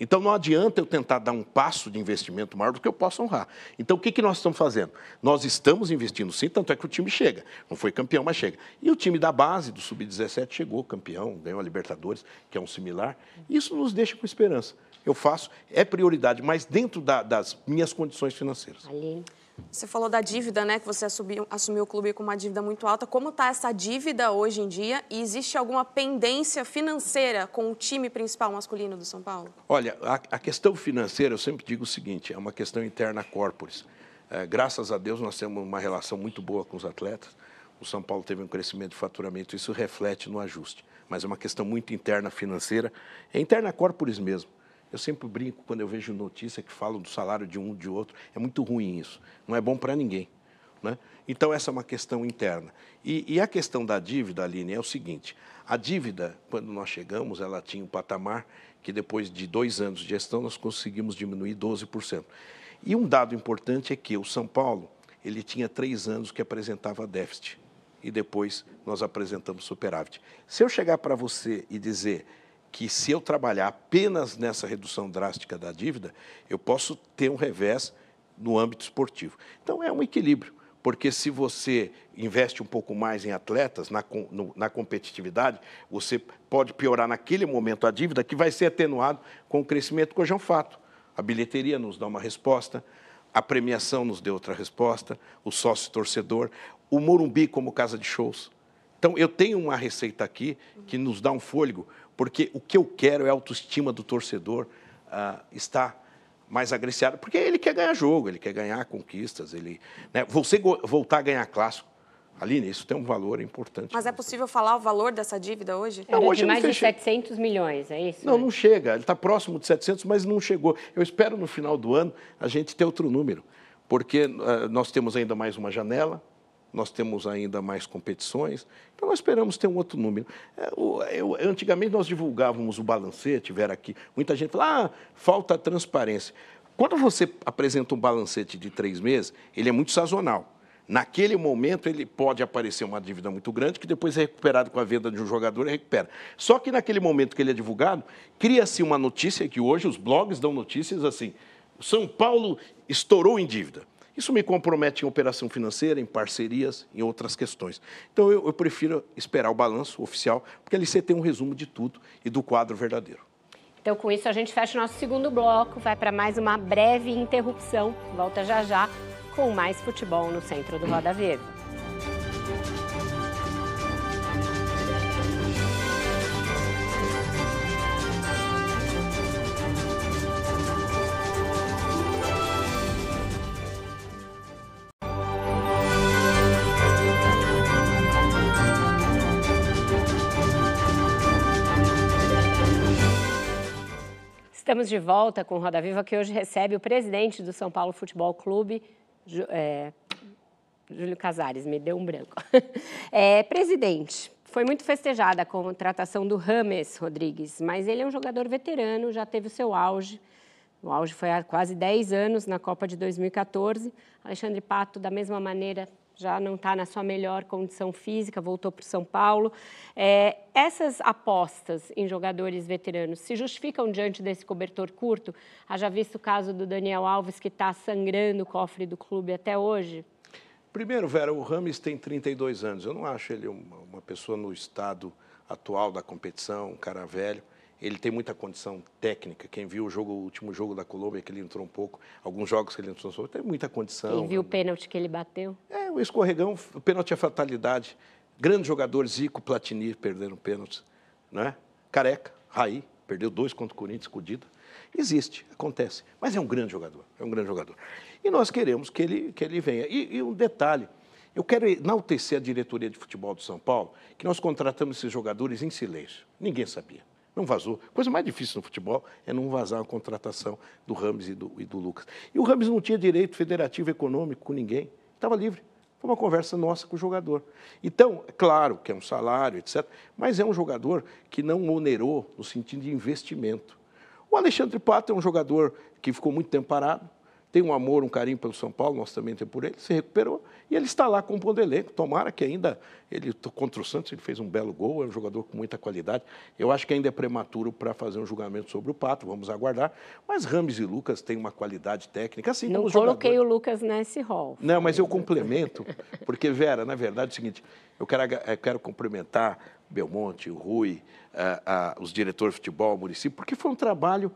Então não adianta eu tentar dar um passo de investimento maior do que eu possa honrar. Então o que, que nós estamos fazendo? Nós estamos investindo sim, tanto é que o time chega. Não foi campeão, mas chega. E o time da base, do Sub-17, chegou campeão, ganhou a Libertadores, que é um similar. Isso nos deixa com esperança. Eu faço, é prioridade, mas dentro da, das minhas condições financeiras. Ali. Você falou da dívida, né? Que você assumiu, assumiu o clube com uma dívida muito alta. Como está essa dívida hoje em dia? E existe alguma pendência financeira com o time principal masculino do São Paulo? Olha, a, a questão financeira, eu sempre digo o seguinte: é uma questão interna corporis. É, graças a Deus, nós temos uma relação muito boa com os atletas. O São Paulo teve um crescimento de faturamento, isso reflete no ajuste. Mas é uma questão muito interna financeira, é interna corporis mesmo. Eu sempre brinco quando eu vejo notícia que falam do salário de um de outro. É muito ruim isso. Não é bom para ninguém. Né? Então, essa é uma questão interna. E, e, a questão da dívida, Aline, é o seguinte: a dívida, quando nós chegamos, ela tinha um patamar que depois de dois anos de gestão nós conseguimos diminuir 12%. E um dado importante é que o São Paulo ele tinha três anos que apresentava déficit e depois nós apresentamos superávit. Se eu chegar para você e dizer que se eu trabalhar apenas nessa redução drástica da dívida, eu posso ter um revés no âmbito esportivo. Então é um equilíbrio, porque se você investe um pouco mais em atletas, na, no, na competitividade, você pode piorar naquele momento a dívida, que vai ser atenuado com o crescimento, que hoje é um fato. A bilheteria nos dá uma resposta, a premiação nos deu outra resposta, o sócio torcedor, o Morumbi como casa de shows. Então, eu tenho uma receita aqui que nos dá um fôlego porque o que eu quero é a autoestima do torcedor uh, estar mais agressiado, porque ele quer ganhar jogo, ele quer ganhar conquistas, ele, né, você voltar a ganhar clássico. Aline, isso tem um valor importante. Mas é possível falar o valor dessa dívida hoje? Era hoje de mais de 700 milhões, é isso? Não, né? não chega. Ele está próximo de 700, mas não chegou. Eu espero no final do ano a gente ter outro número, porque uh, nós temos ainda mais uma janela, nós temos ainda mais competições, então nós esperamos ter um outro número. É, eu, antigamente nós divulgávamos o balancete, tiver aqui, muita gente fala, ah, falta transparência. Quando você apresenta um balancete de três meses, ele é muito sazonal. Naquele momento, ele pode aparecer uma dívida muito grande, que depois é recuperado com a venda de um jogador e recupera. Só que naquele momento que ele é divulgado, cria-se uma notícia que hoje os blogs dão notícias assim: São Paulo estourou em dívida. Isso me compromete em operação financeira, em parcerias, em outras questões. Então, eu, eu prefiro esperar o balanço oficial, porque ali você tem um resumo de tudo e do quadro verdadeiro. Então, com isso, a gente fecha o nosso segundo bloco, vai para mais uma breve interrupção. Volta já já com mais futebol no centro do Roda Viva. Estamos de volta com Roda Viva, que hoje recebe o presidente do São Paulo Futebol Clube, é, Júlio Casares, me deu um branco. É, presidente, foi muito festejada a contratação do Rames Rodrigues, mas ele é um jogador veterano, já teve o seu auge. O auge foi há quase 10 anos na Copa de 2014. Alexandre Pato, da mesma maneira, já não está na sua melhor condição física, voltou para o São Paulo. É, essas apostas em jogadores veteranos se justificam diante desse cobertor curto? Haja visto o caso do Daniel Alves, que está sangrando o cofre do clube até hoje? Primeiro, Vera, o Rames tem 32 anos. Eu não acho ele uma, uma pessoa no estado atual da competição, um cara velho. Ele tem muita condição técnica. Quem viu o jogo, o último jogo da Colômbia, que ele entrou um pouco, alguns jogos que ele entrou, tem muita condição. Quem viu o pênalti que ele bateu? É, o escorregão, o pênalti é fatalidade. Grandes jogadores, Zico, Platini, perderam pênaltis. Né? Careca, Raí, perdeu dois contra o Corinthians, escondido. Existe, acontece. Mas é um grande jogador, é um grande jogador. E nós queremos que ele, que ele venha. E, e um detalhe, eu quero enaltecer a diretoria de futebol do São Paulo, que nós contratamos esses jogadores em silêncio. Ninguém sabia. Não vazou. A coisa mais difícil no futebol é não vazar a contratação do Rames e do, e do Lucas. E o Rames não tinha direito federativo econômico com ninguém. Estava livre. Foi uma conversa nossa com o jogador. Então, é claro que é um salário, etc., mas é um jogador que não onerou no sentido de investimento. O Alexandre Pato é um jogador que ficou muito tempo parado, tem um amor, um carinho pelo São Paulo, nós também temos por ele, se recuperou e ele está lá compondo elenco. Tomara que ainda, ele contra o Santos, ele fez um belo gol, é um jogador com muita qualidade. Eu acho que ainda é prematuro para fazer um julgamento sobre o Pato, vamos aguardar. Mas Rames e Lucas têm uma qualidade técnica, assim Não coloquei o Lucas nesse rol. Não, mas eu complemento, porque, Vera, na verdade é o seguinte, eu quero, eu quero cumprimentar Belmonte, o Rui, a, a, os diretores de futebol, o município, porque foi um trabalho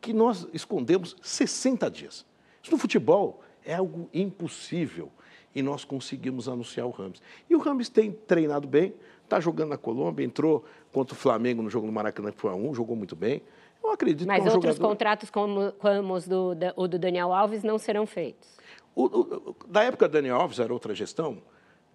que nós escondemos 60 dias. Isso no futebol é algo impossível e nós conseguimos anunciar o Rames. E o Rames tem treinado bem, está jogando na Colômbia, entrou contra o Flamengo no jogo no Maracanã, que foi a um, jogou muito bem. Eu acredito Mas que é um outros jogador... contratos como, como os do, o do Daniel Alves não serão feitos? O, o, da época do Daniel Alves era outra gestão,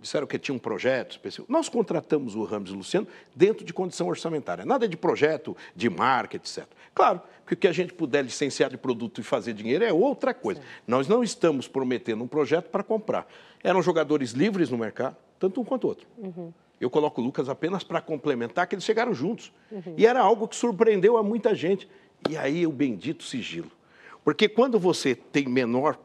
disseram que tinha um projeto específico. Nós contratamos o Ramos e o Luciano dentro de condição orçamentária, nada de projeto, de marca, etc. Claro que o que a gente puder licenciar de produto e fazer dinheiro é outra coisa. Sim. Nós não estamos prometendo um projeto para comprar. Eram jogadores livres no mercado, tanto um quanto outro. Uhum. Eu coloco o Lucas apenas para complementar, que eles chegaram juntos. Uhum. E era algo que surpreendeu a muita gente. E aí o bendito sigilo. Porque quando você tem menor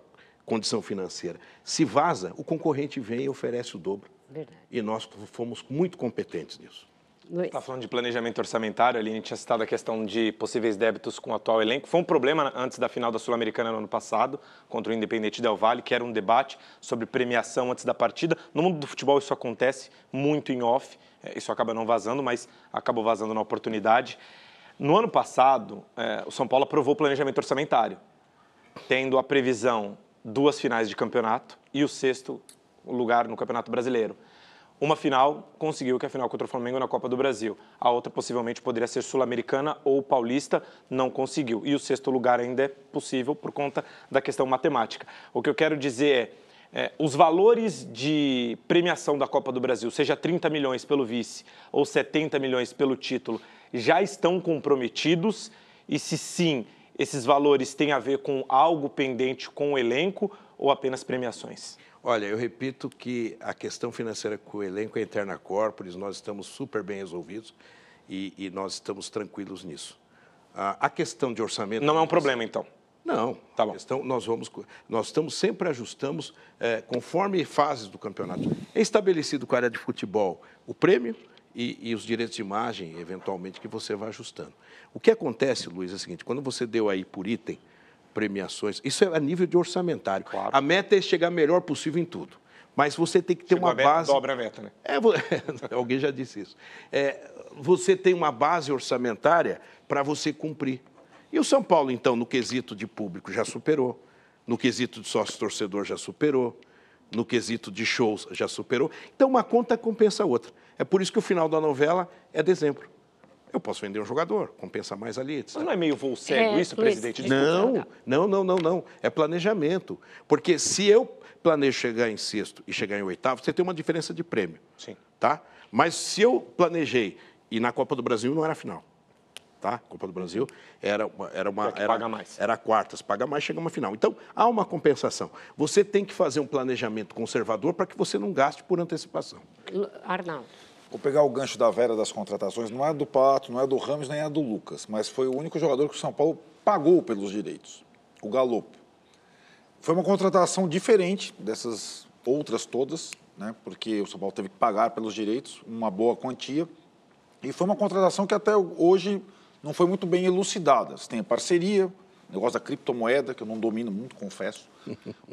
condição financeira. Se vaza, o concorrente vem e oferece o dobro. Verdade. E nós fomos muito competentes nisso. Está falando de planejamento orçamentário, ali a gente tinha citado a questão de possíveis débitos com o atual elenco. Foi um problema antes da final da Sul-Americana no ano passado, contra o Independente Del Valle, que era um debate sobre premiação antes da partida. No mundo do futebol isso acontece muito em off, é, isso acaba não vazando, mas acabou vazando na oportunidade. No ano passado, é, o São Paulo aprovou o planejamento orçamentário, tendo a previsão duas finais de campeonato e o sexto lugar no Campeonato Brasileiro. Uma final conseguiu, que é a final contra o Flamengo na Copa do Brasil. A outra possivelmente poderia ser sul-americana ou paulista, não conseguiu. E o sexto lugar ainda é possível por conta da questão matemática. O que eu quero dizer é, é, os valores de premiação da Copa do Brasil, seja 30 milhões pelo vice ou 70 milhões pelo título, já estão comprometidos? E se sim, esses valores têm a ver com algo pendente com o elenco ou apenas premiações? Olha, eu repito que a questão financeira com o elenco é interna corporis, nós estamos super bem resolvidos e, e nós estamos tranquilos nisso. A, a questão de orçamento... Não é um problema, então? Não, tá bom. Questão, nós vamos, nós estamos sempre ajustamos é, conforme fases do campeonato. É estabelecido com a área de futebol o prêmio e, e, os direitos de imagem, eventualmente, que você vai ajustando. O que acontece, Luiz, é o seguinte: quando você deu aí por item premiações, isso é a nível de orçamentário. Claro. A meta é chegar melhor possível em tudo. Mas você tem que ter Chegou uma meta, base. Dobra a meta, né? É, alguém já disse isso. É, você tem uma base orçamentária para você cumprir. E o São Paulo, então, no quesito de público, já superou, no quesito de sócio-torcedor, já superou, no quesito de shows, já superou. Então, uma conta compensa a outra. É por isso que o final da novela é dezembro. Eu posso vender um jogador, compensa mais ali, etc. Mas não é meio voo cego é, isso, presidente? Não, não, não, não, não. É planejamento. Porque se eu planejo chegar em sexto e chegar em oitavo, você tem uma diferença de prêmio. Sim. Tá? Mas se eu planejei e na Copa do Brasil não era final tá? Copa do Brasil era uma, era uma era, paga mais. era quartas, paga mais, chega uma final. Então há uma compensação. Você tem que fazer um planejamento conservador para que você não gaste por antecipação. Arnaldo. Vou pegar o gancho da Vera das contratações. Não é do Pato, não é do Ramos, nem é do Lucas, mas foi o único jogador que o São Paulo pagou pelos direitos. O Galopo. Foi uma contratação diferente dessas outras todas, né? Porque o São Paulo teve que pagar pelos direitos uma boa quantia. E foi uma contratação que até hoje não foi muito bem elucidada. Você tem a parceria, negócio da criptomoeda, que eu não domino muito, confesso.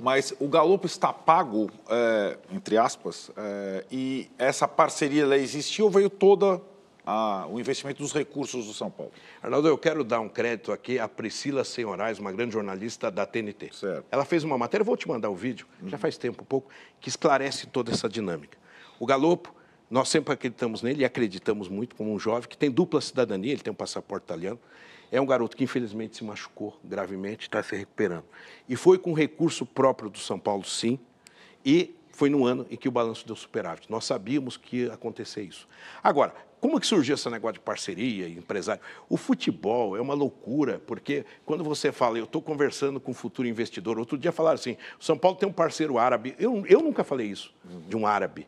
Mas o Galopo está pago, é, entre aspas, é, e essa parceria ela existiu ou veio toda a, o investimento dos recursos do São Paulo? Arnaldo, eu quero dar um crédito aqui à Priscila Senhorais, uma grande jornalista da TNT. Certo. Ela fez uma matéria, vou te mandar o vídeo, uhum. já faz tempo um pouco, que esclarece toda essa dinâmica. O Galopo nós sempre acreditamos nele e acreditamos muito como um jovem que tem dupla cidadania, ele tem um passaporte italiano. É um garoto que infelizmente se machucou gravemente, está se recuperando. E foi com recurso próprio do São Paulo, sim, e foi no ano em que o balanço deu superávit. Nós sabíamos que ia acontecer isso. Agora, como que surgiu esse negócio de parceria empresário? O futebol é uma loucura, porque quando você fala, eu estou conversando com um futuro investidor, outro dia falaram assim, o São Paulo tem um parceiro árabe. Eu, eu nunca falei isso, de um árabe.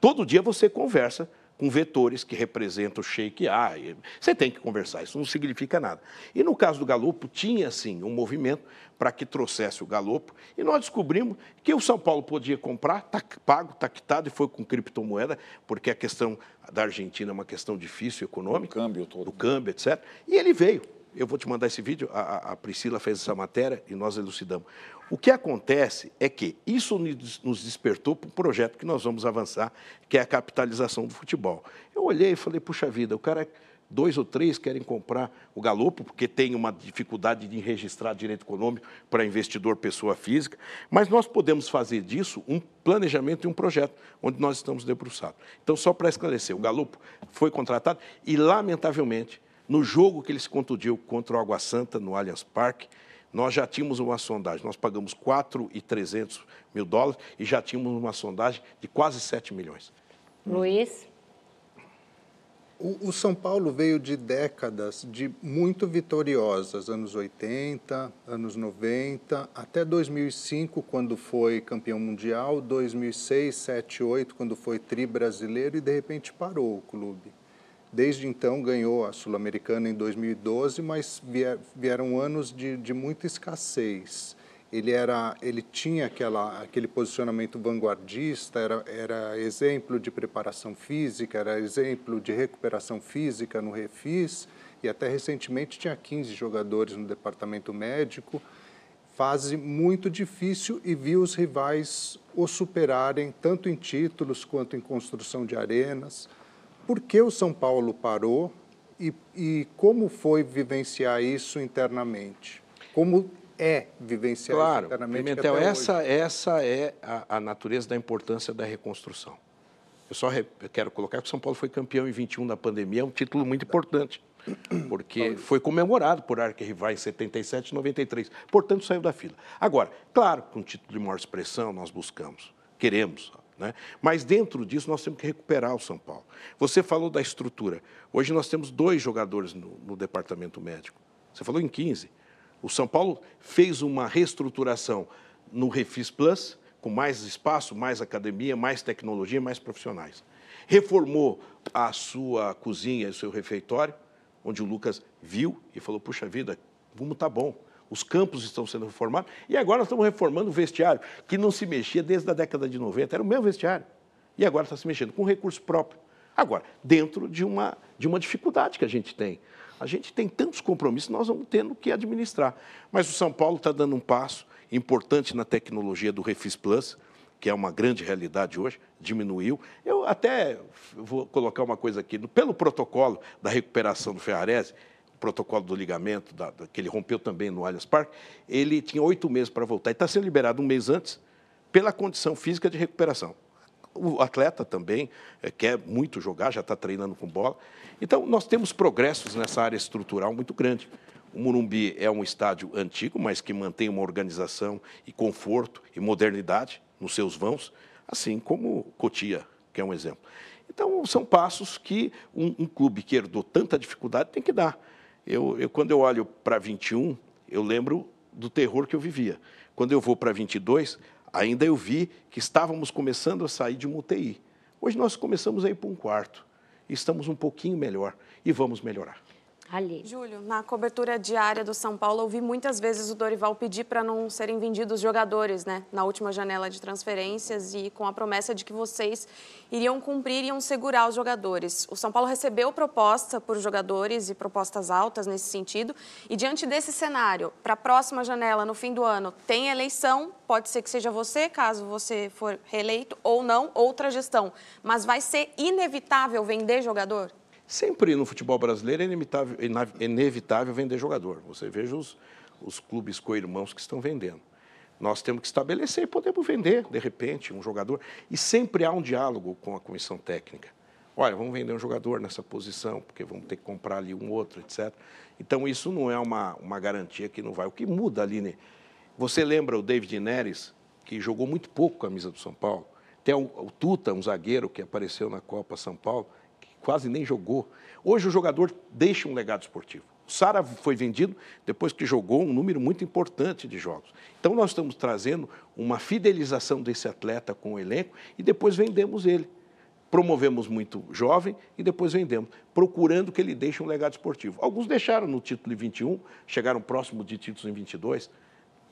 Todo dia você conversa com vetores que representam o Sheik A. Você tem que conversar, isso não significa nada. E no caso do Galopo, tinha sim um movimento para que trouxesse o Galopo, e nós descobrimos que o São Paulo podia comprar, está pago, está quitado, e foi com criptomoeda, porque a questão da Argentina é uma questão difícil econômica. Do câmbio todo. Do câmbio, etc. E ele veio. Eu vou te mandar esse vídeo, a, a Priscila fez essa matéria e nós elucidamos. O que acontece é que isso nos despertou para um projeto que nós vamos avançar, que é a capitalização do futebol. Eu olhei e falei, puxa vida, o cara, dois ou três querem comprar o Galopo, porque tem uma dificuldade de registrar direito econômico para investidor pessoa física, mas nós podemos fazer disso um planejamento e um projeto, onde nós estamos debruçados. Então, só para esclarecer, o Galopo foi contratado e, lamentavelmente, no jogo que ele se contundiu contra o Água Santa, no Allianz Parque, nós já tínhamos uma sondagem, nós pagamos 4,300 mil dólares e já tínhamos uma sondagem de quase 7 milhões. Luiz? O, o, São Paulo veio de décadas de muito vitoriosas, anos 80, anos 90, até 2005, quando foi campeão mundial, 2006, 7, 8, quando foi tri brasileiro e de repente parou o clube. Desde então ganhou a Sul-Americana em 2012, mas vieram anos de, de muita escassez. Ele, era, ele tinha aquela, aquele posicionamento vanguardista, era, era exemplo de preparação física, era exemplo de recuperação física no Refis, e até recentemente tinha 15 jogadores no departamento médico. Fase muito difícil e viu os rivais o superarem, tanto em títulos quanto em construção de arenas por que o São Paulo parou e, e como foi vivenciar isso internamente? Como é vivenciar claro, isso internamente? Pimentel, essa, essa é a, a, natureza da importância da reconstrução. Eu só re, eu quero colocar que o São Paulo foi campeão em 21 da pandemia, é um título muito importante. porque foi comemorado por arquirrivais em 77 e 93, portanto saiu da fila. Agora, claro, com título de maior expressão nós buscamos, queremos, né? Mas dentro disso nós temos que recuperar o São Paulo. Você falou da estrutura. Hoje nós temos dois jogadores no, no departamento médico. Você falou em 15. O São Paulo fez uma reestruturação no Refis Plus, com mais espaço, mais academia, mais tecnologia, mais profissionais. Reformou a sua cozinha e o seu refeitório, onde o Lucas viu e falou: puxa vida, como está bom. Os campos estão sendo reformados e agora estamos reformando o vestiário, que não se mexia desde a década de 90, era o mesmo vestiário. E agora está se mexendo com recurso próprio. Agora, dentro de uma, de uma dificuldade que a gente tem. A gente tem tantos compromissos, nós vamos tendo que administrar. Mas o São Paulo está dando um passo importante na tecnologia do Refis Plus, que é uma grande realidade hoje, diminuiu. Eu até vou colocar uma coisa aqui, pelo protocolo da recuperação do Ferrarese, protocolo do ligamento, da, da, que ele rompeu também no Allianz Parque, ele tinha oito meses para voltar e está sendo liberado um mês antes pela condição física de recuperação. O atleta também é, quer muito jogar, já está treinando com bola. Então, nós temos progressos nessa área estrutural muito grande. O Morumbi é um estádio antigo, mas que mantém uma organização e conforto e modernidade nos seus vãos, assim como Cotia, que é um exemplo. Então, são passos que um, um clube que herdou tanta dificuldade tem que dar. Eu, eu quando eu olho para 21, eu lembro do terror que eu vivia. Quando eu vou para 22, ainda eu vi que estávamos começando a sair de uma UTI. Hoje nós começamos a ir para um quarto. Estamos um pouquinho melhor e vamos melhorar. Ali. Júlio, na cobertura diária do São Paulo, ouvi muitas vezes o Dorival pedir para não serem vendidos jogadores, né? Na última janela de transferências e com a promessa de que vocês iriam cumprir e iam segurar os jogadores. O São Paulo recebeu proposta por jogadores e propostas altas nesse sentido. E diante desse cenário, para a próxima janela, no fim do ano, tem eleição, pode ser que seja você, caso você for reeleito, ou não, outra gestão. Mas vai ser inevitável vender jogador? Sempre no futebol brasileiro é inevitável, inevitável vender jogador. Você veja os, os clubes co-irmãos que estão vendendo. Nós temos que estabelecer e podemos vender, de repente, um jogador. E sempre há um diálogo com a comissão técnica. Olha, vamos vender um jogador nessa posição, porque vamos ter que comprar ali um outro, etc. Então, isso não é uma, uma garantia que não vai. O que muda ali, né? Você lembra o David Neres, que jogou muito pouco com a camisa do São Paulo? Tem o, o Tuta, um zagueiro que apareceu na Copa São Paulo, quase nem jogou. Hoje o jogador deixa um legado esportivo. O Sara foi vendido depois que jogou um número muito importante de jogos. Então nós estamos trazendo uma fidelização desse atleta com o elenco e depois vendemos ele. Promovemos muito jovem e depois vendemos, procurando que ele deixe um legado esportivo. Alguns deixaram no título de 21, chegaram próximo de títulos em 22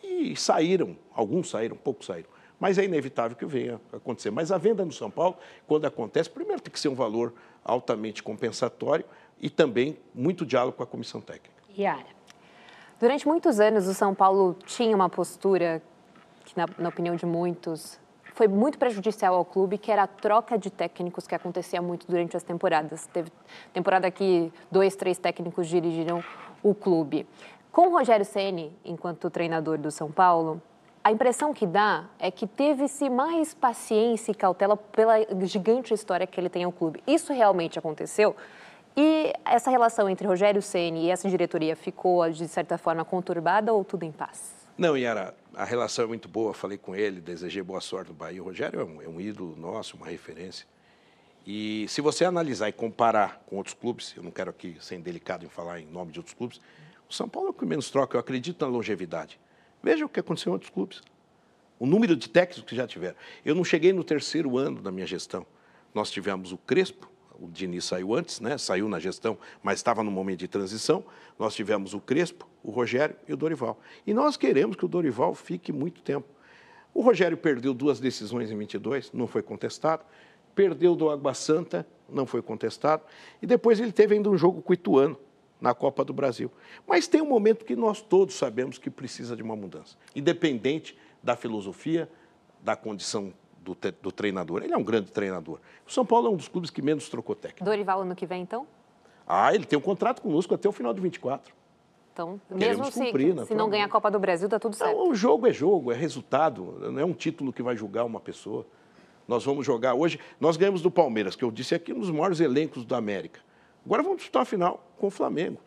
e saíram, alguns saíram, poucos saíram mas é inevitável que venha acontecer. Mas a venda no São Paulo, quando acontece, primeiro tem que ser um valor altamente compensatório e também muito diálogo com a comissão técnica. Yara. Durante muitos anos, o São Paulo tinha uma postura que, na, na opinião de muitos, foi muito prejudicial ao clube, que era a troca de técnicos que acontecia muito durante as temporadas. Teve temporada que dois, três técnicos dirigiram o clube. Com o Rogério Ceni, enquanto treinador do São Paulo, a impressão que dá é que teve-se mais paciência e cautela pela gigante história que ele tem ao clube. Isso realmente aconteceu? E essa relação entre Rogério Ceni e essa diretoria ficou, de certa forma, conturbada ou tudo em paz? Não, Yara, a relação é muito boa. Falei com ele, desejei boa sorte no Bahia. O Rogério é um, é um ídolo nosso, uma referência. E se você analisar e comparar com outros clubes, eu não quero aqui ser delicado em falar em nome de outros clubes, o São Paulo é o que menos troca. Eu acredito na longevidade. Veja o que aconteceu em outros clubes. O número de técnicos que já tiveram. Eu não cheguei no terceiro ano da minha gestão. Nós tivemos o Crespo, o Diniz saiu antes, né? saiu na gestão, mas estava no momento de transição. Nós tivemos o Crespo, o Rogério e o Dorival. E nós queremos que o Dorival fique muito tempo. O Rogério perdeu duas decisões em 22, não foi contestado. Perdeu do Água Santa, não foi contestado. E depois ele teve ainda um jogo com o Ituano, na Copa do Brasil. Mas tem um momento que nós todos sabemos que precisa de uma mudança, independente da filosofia, da condição do, do, treinador. Ele é um grande treinador. O São Paulo é um dos clubes que menos trocou técnico. Dorival ano que vem, então? Ah, ele tem um contrato conosco até o final de 24. Então, mesmo se, cumprir, se não ganhar a Copa do Brasil, está tudo certo. Não, o jogo é jogo, é resultado, não é um título que vai julgar uma pessoa. Nós vamos jogar hoje. Nós ganhamos do Palmeiras, que eu disse aqui, um dos maiores elencos da América Agora vamos disputar a final com o Flamengo.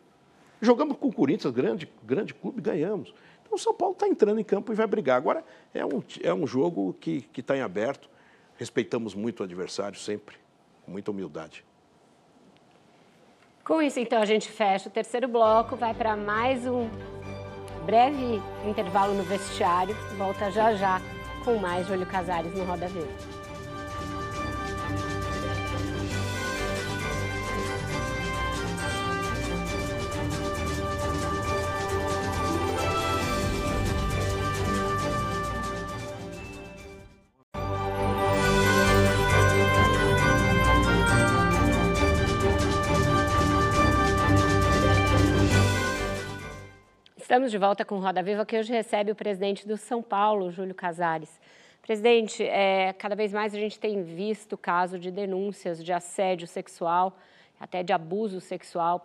Jogamos com o Corinthians, grande, grande clube, ganhamos. Então o São Paulo está entrando em campo e vai brigar. Agora é um, é um jogo que está em aberto. Respeitamos muito o adversário sempre, com muita humildade. Com isso, então, a gente fecha o terceiro bloco, vai para mais um breve intervalo no vestiário. Volta já já com mais Júlio Casares no Roda Verde. Estamos de volta com Roda Viva, que hoje recebe o presidente do São Paulo, Júlio Casares. Presidente, é, cada vez mais a gente tem visto caso de denúncias de assédio sexual, até de abuso sexual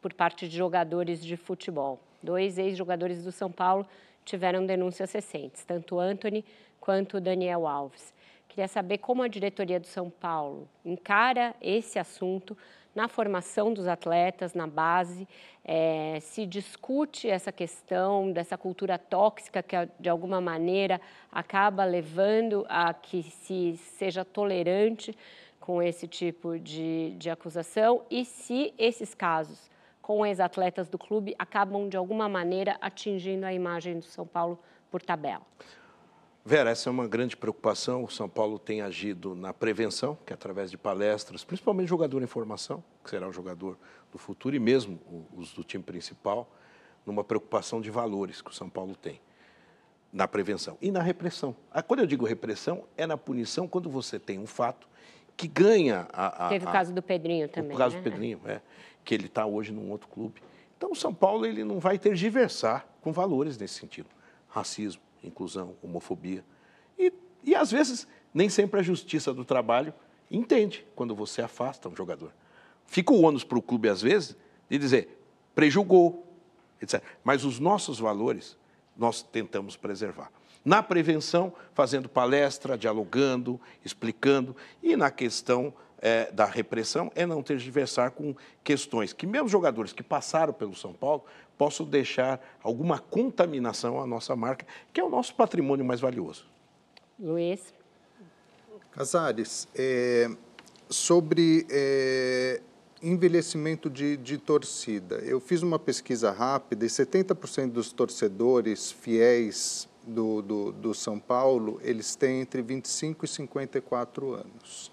por parte de jogadores de futebol. Dois ex-jogadores do São Paulo tiveram denúncias recentes, tanto Anthony quanto Daniel Alves. Queria saber como a diretoria do São Paulo encara esse assunto, na formação dos atletas, na base, é, se discute essa questão dessa cultura tóxica que, de alguma maneira, acaba levando a que se seja tolerante com esse tipo de, de acusação e se esses casos com ex-atletas do clube acabam, de alguma maneira, atingindo a imagem do São Paulo por tabela. Vera, essa é uma grande preocupação. O São Paulo tem agido na prevenção, que é através de palestras, principalmente jogador em formação, que será o jogador do futuro, e mesmo os do time principal, numa preocupação de valores que o São Paulo tem na prevenção e na repressão. Ah, quando eu digo repressão, é na punição quando você tem um fato que ganha a. a Teve o caso do Pedrinho também. O caso né? do Pedrinho, é, que ele está hoje num outro clube. Então, o São Paulo ele não vai tergiversar com valores nesse sentido. Racismo, inclusão, homofobia. E, e às vezes, nem sempre a justiça do trabalho entende quando você afasta um jogador. Fica o ônus para o clube, às vezes, de dizer, prejugou, etc. Mas os nossos valores, nós tentamos preservar. Na prevenção, fazendo palestra, dialogando, explicando, e na questão é, da repressão, é não tergiversar com questões que, mesmo jogadores que passaram pelo São Paulo, posso deixar alguma contaminação à nossa marca, que é o nosso patrimônio mais valioso. Luiz. Casares, é, sobre é, envelhecimento de, de, torcida, eu fiz uma pesquisa rápida e 70% dos torcedores fiéis do, do, do São Paulo, eles têm entre 25 e 54 anos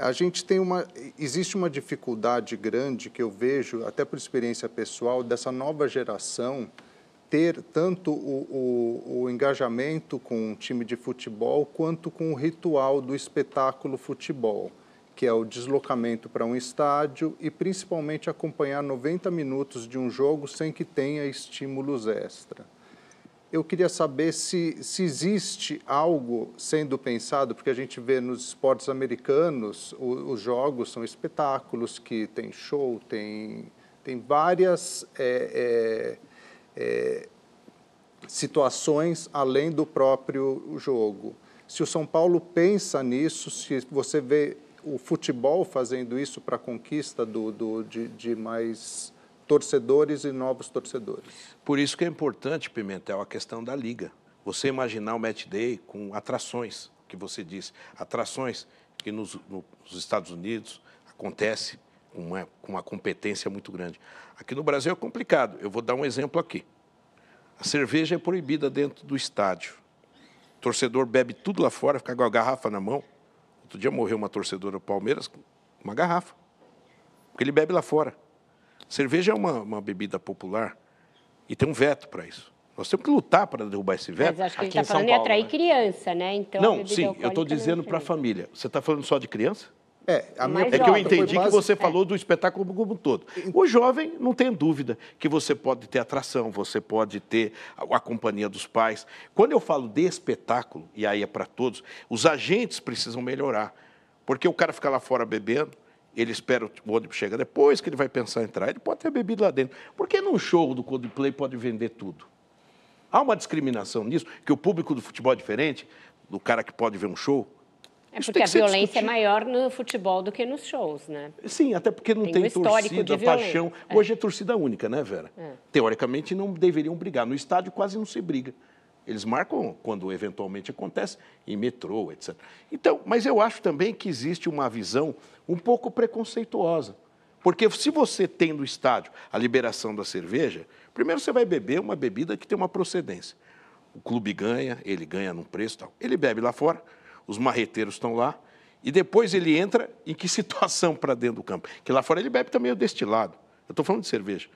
a gente tem uma existe uma dificuldade grande que eu vejo até por experiência pessoal dessa nova geração ter tanto o, o, o engajamento com um time de futebol quanto com o ritual do espetáculo futebol que é o deslocamento para um estádio e principalmente acompanhar 90 minutos de um jogo sem que tenha estímulos extra eu queria saber se, se existe algo sendo pensado, porque a gente vê nos esportes americanos, o, os jogos são espetáculos que tem show, tem, tem várias é, é, é, situações além do próprio jogo. Se o São Paulo pensa nisso, se você vê o futebol fazendo isso para a conquista do, do, de, de mais torcedores e novos torcedores. Por isso que é importante, Pimentel, a questão da liga. Você imaginar o match day com atrações, que você disse, atrações que nos, nos Estados Unidos acontece com uma, com uma competência muito grande. Aqui no Brasil é complicado. Eu vou dar um exemplo aqui. A cerveja é proibida dentro do estádio. O torcedor bebe tudo lá fora, fica com a garrafa na mão. Outro dia morreu uma torcedora do Palmeiras com uma garrafa. Porque ele bebe lá fora. Cerveja é uma, uma bebida popular e tem um veto para isso. Nós temos que lutar para derrubar esse veto. Mas acho que ele está falando de atrair né? criança, né? Então, não, sim, eu estou dizendo para a família. Você está falando só de criança? É, a minha é que eu entendi que você falou do espetáculo como um todo. O jovem não tem dúvida que você pode ter atração, você pode ter a, a companhia dos pais. Quando eu falo de espetáculo, e aí é para todos, os agentes precisam melhorar. Porque o cara fica lá fora bebendo, ele espera o ônibus chegar depois que ele vai pensar em entrar. Ele pode ter bebido lá dentro. Por que num show do Coldplay pode vender tudo? Há uma discriminação nisso, que o público do futebol é diferente do cara que pode ver um show. É porque a violência discutido. é maior no futebol do que nos shows, né? Sim, até porque não tem, tem torcida, paixão. É. Hoje é torcida única, né, Vera? É. Teoricamente não deveriam brigar. No estádio quase não se briga. Eles marcam quando eventualmente acontece, em metrô, etc. Então, mas eu acho também que existe uma visão um pouco preconceituosa. Porque se você tem no estádio a liberação da cerveja, primeiro você vai beber uma bebida que tem uma procedência. O clube ganha, ele ganha num preço tal. Ele bebe lá fora, os marreteiros estão lá, e depois ele entra em que situação para dentro do campo? Que lá fora ele bebe também o destilado. Eu estou falando de cerveja,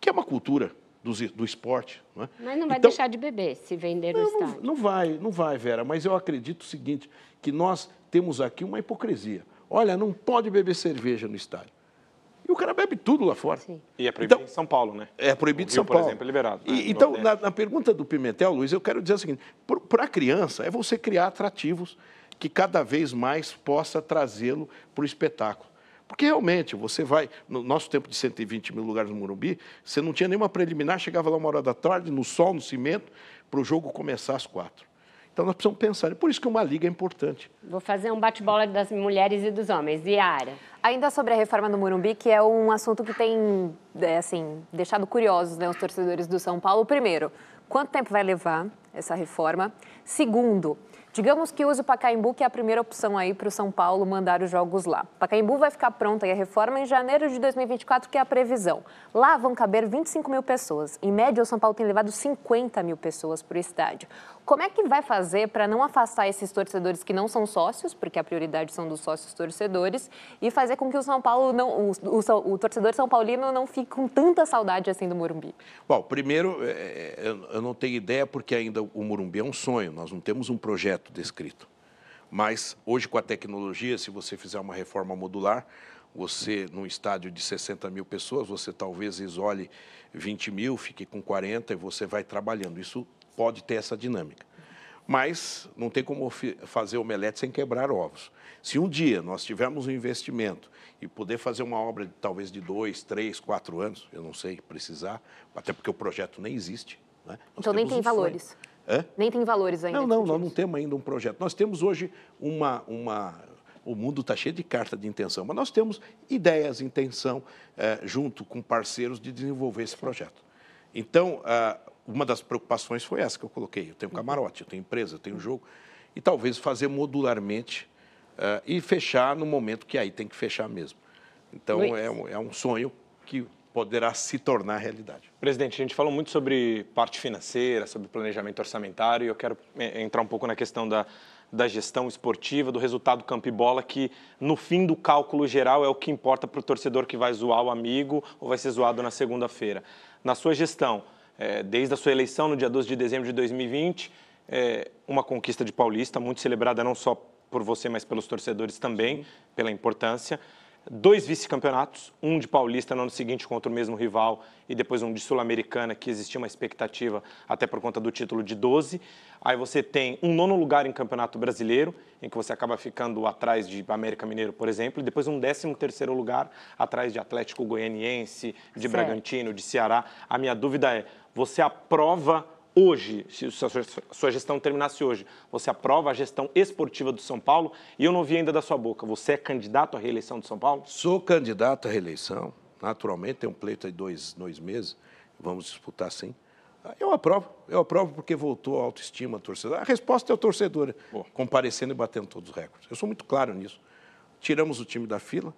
que é uma cultura do, do esporte. Não é? Mas não vai então, deixar de beber se vender no não, estádio. Não, não vai, não vai, Vera, mas eu acredito o seguinte, que nós temos aqui uma hipocrisia. Olha, não pode beber cerveja no estádio. E o cara bebe tudo lá fora. Sim. E é proibido então, em São Paulo, né? É proibido em São Paulo. por exemplo, é liberado. E, né? então, na, na, pergunta do Pimentel, Luiz, eu quero dizer o seguinte: para a criança, é você criar atrativos que cada vez mais possa trazê-lo para o espetáculo. Porque realmente, você vai, no nosso tempo de 120 mil lugares no Morumbi, você não tinha nenhuma preliminar, chegava lá uma hora da tarde, no sol, no cimento, para o jogo começar às quatro. Então nós precisamos pensar. É por isso que uma liga é importante. Vou fazer um bate-bola das mulheres e dos homens. Yara. Ainda sobre a reforma do Morumbi, que é um assunto que tem é, assim, deixado curiosos né, os torcedores do São Paulo. Primeiro, quanto tempo vai levar essa reforma? Segundo, Digamos que use o Pacaembu, que é a primeira opção aí para o São Paulo mandar os jogos lá. Pacaembu vai ficar pronta e a reforma em janeiro de 2024, que é a previsão. Lá vão caber 25 mil pessoas. Em média, o São Paulo tem levado 50 mil pessoas para o estádio. Como é que vai fazer para não afastar esses torcedores que não são sócios, porque a prioridade são dos sócios torcedores, e fazer com que o São Paulo não, o, o, o torcedor são paulino não fique com tanta saudade assim do Morumbi? Bom, primeiro, é, é eu não tenho ideia porque ainda o Morumbi é um sonho. Nós não temos um projeto descrito. Mas hoje com a tecnologia, se você fizer uma reforma modular, você, num estádio de 60 mil pessoas, você talvez isole 20 mil, fique com 40 e você vai trabalhando. Isso pode ter essa dinâmica. Mas não tem como fazer omelete sem quebrar ovos. Se um dia nós tivermos um investimento e poder fazer uma obra de, talvez de dois, três, quatro anos, eu não sei precisar, até porque o projeto nem existe. Né? Então nem tem um valores. Hã? Nem tem valores ainda. Não, não, nós não temos ainda um projeto. Nós temos hoje uma. uma o mundo está cheio de carta de intenção, mas nós temos ideias, intenção, eh, junto com parceiros, de desenvolver esse projeto. Então, ah, uma das preocupações foi essa que eu coloquei. Eu tenho camarote, eu tenho empresa, eu tenho jogo. E talvez fazer modularmente uh, e fechar no momento que aí tem que fechar mesmo. Então, é um, é um sonho que poderá se tornar realidade. Presidente, a gente falou muito sobre parte financeira, sobre planejamento orçamentário, e eu quero é, entrar um pouco na questão da, da gestão esportiva, do resultado campo e bola, que no fim do cálculo geral é o que importa para o torcedor que vai zoar o amigo ou vai ser zoado na segunda-feira. Na sua gestão, é, desde a sua eleição no dia 12 de dezembro de 2020, é, uma conquista de Paulista, muito celebrada não só por você, mas pelos torcedores também, pela importância dois vice-campeonatos, um de Paulista no ano seguinte contra o mesmo rival e depois um de Sul-Americana, que existia uma expectativa até por conta do título de 12. Aí você tem um nono lugar em Campeonato Brasileiro, em que você acaba ficando atrás de América Mineiro, por exemplo, e depois um décimo terceiro lugar atrás de Atlético Goianiense, de certo. Bragantino, de Ceará. A minha dúvida é, você aprova hoje, se a sua gestão terminasse hoje, você aprova a gestão esportiva do São Paulo? E eu não vi ainda da sua boca, você é candidato à reeleição do São Paulo? Sou candidato à reeleição, naturalmente, tem um pleito de dois, dois meses, vamos disputar sim. Eu aprovo, eu aprovo porque voltou a autoestima do torcedor. A resposta é o torcedor, Boa. comparecendo e batendo todos os recordes. Eu sou muito claro nisso. Tiramos o time da fila,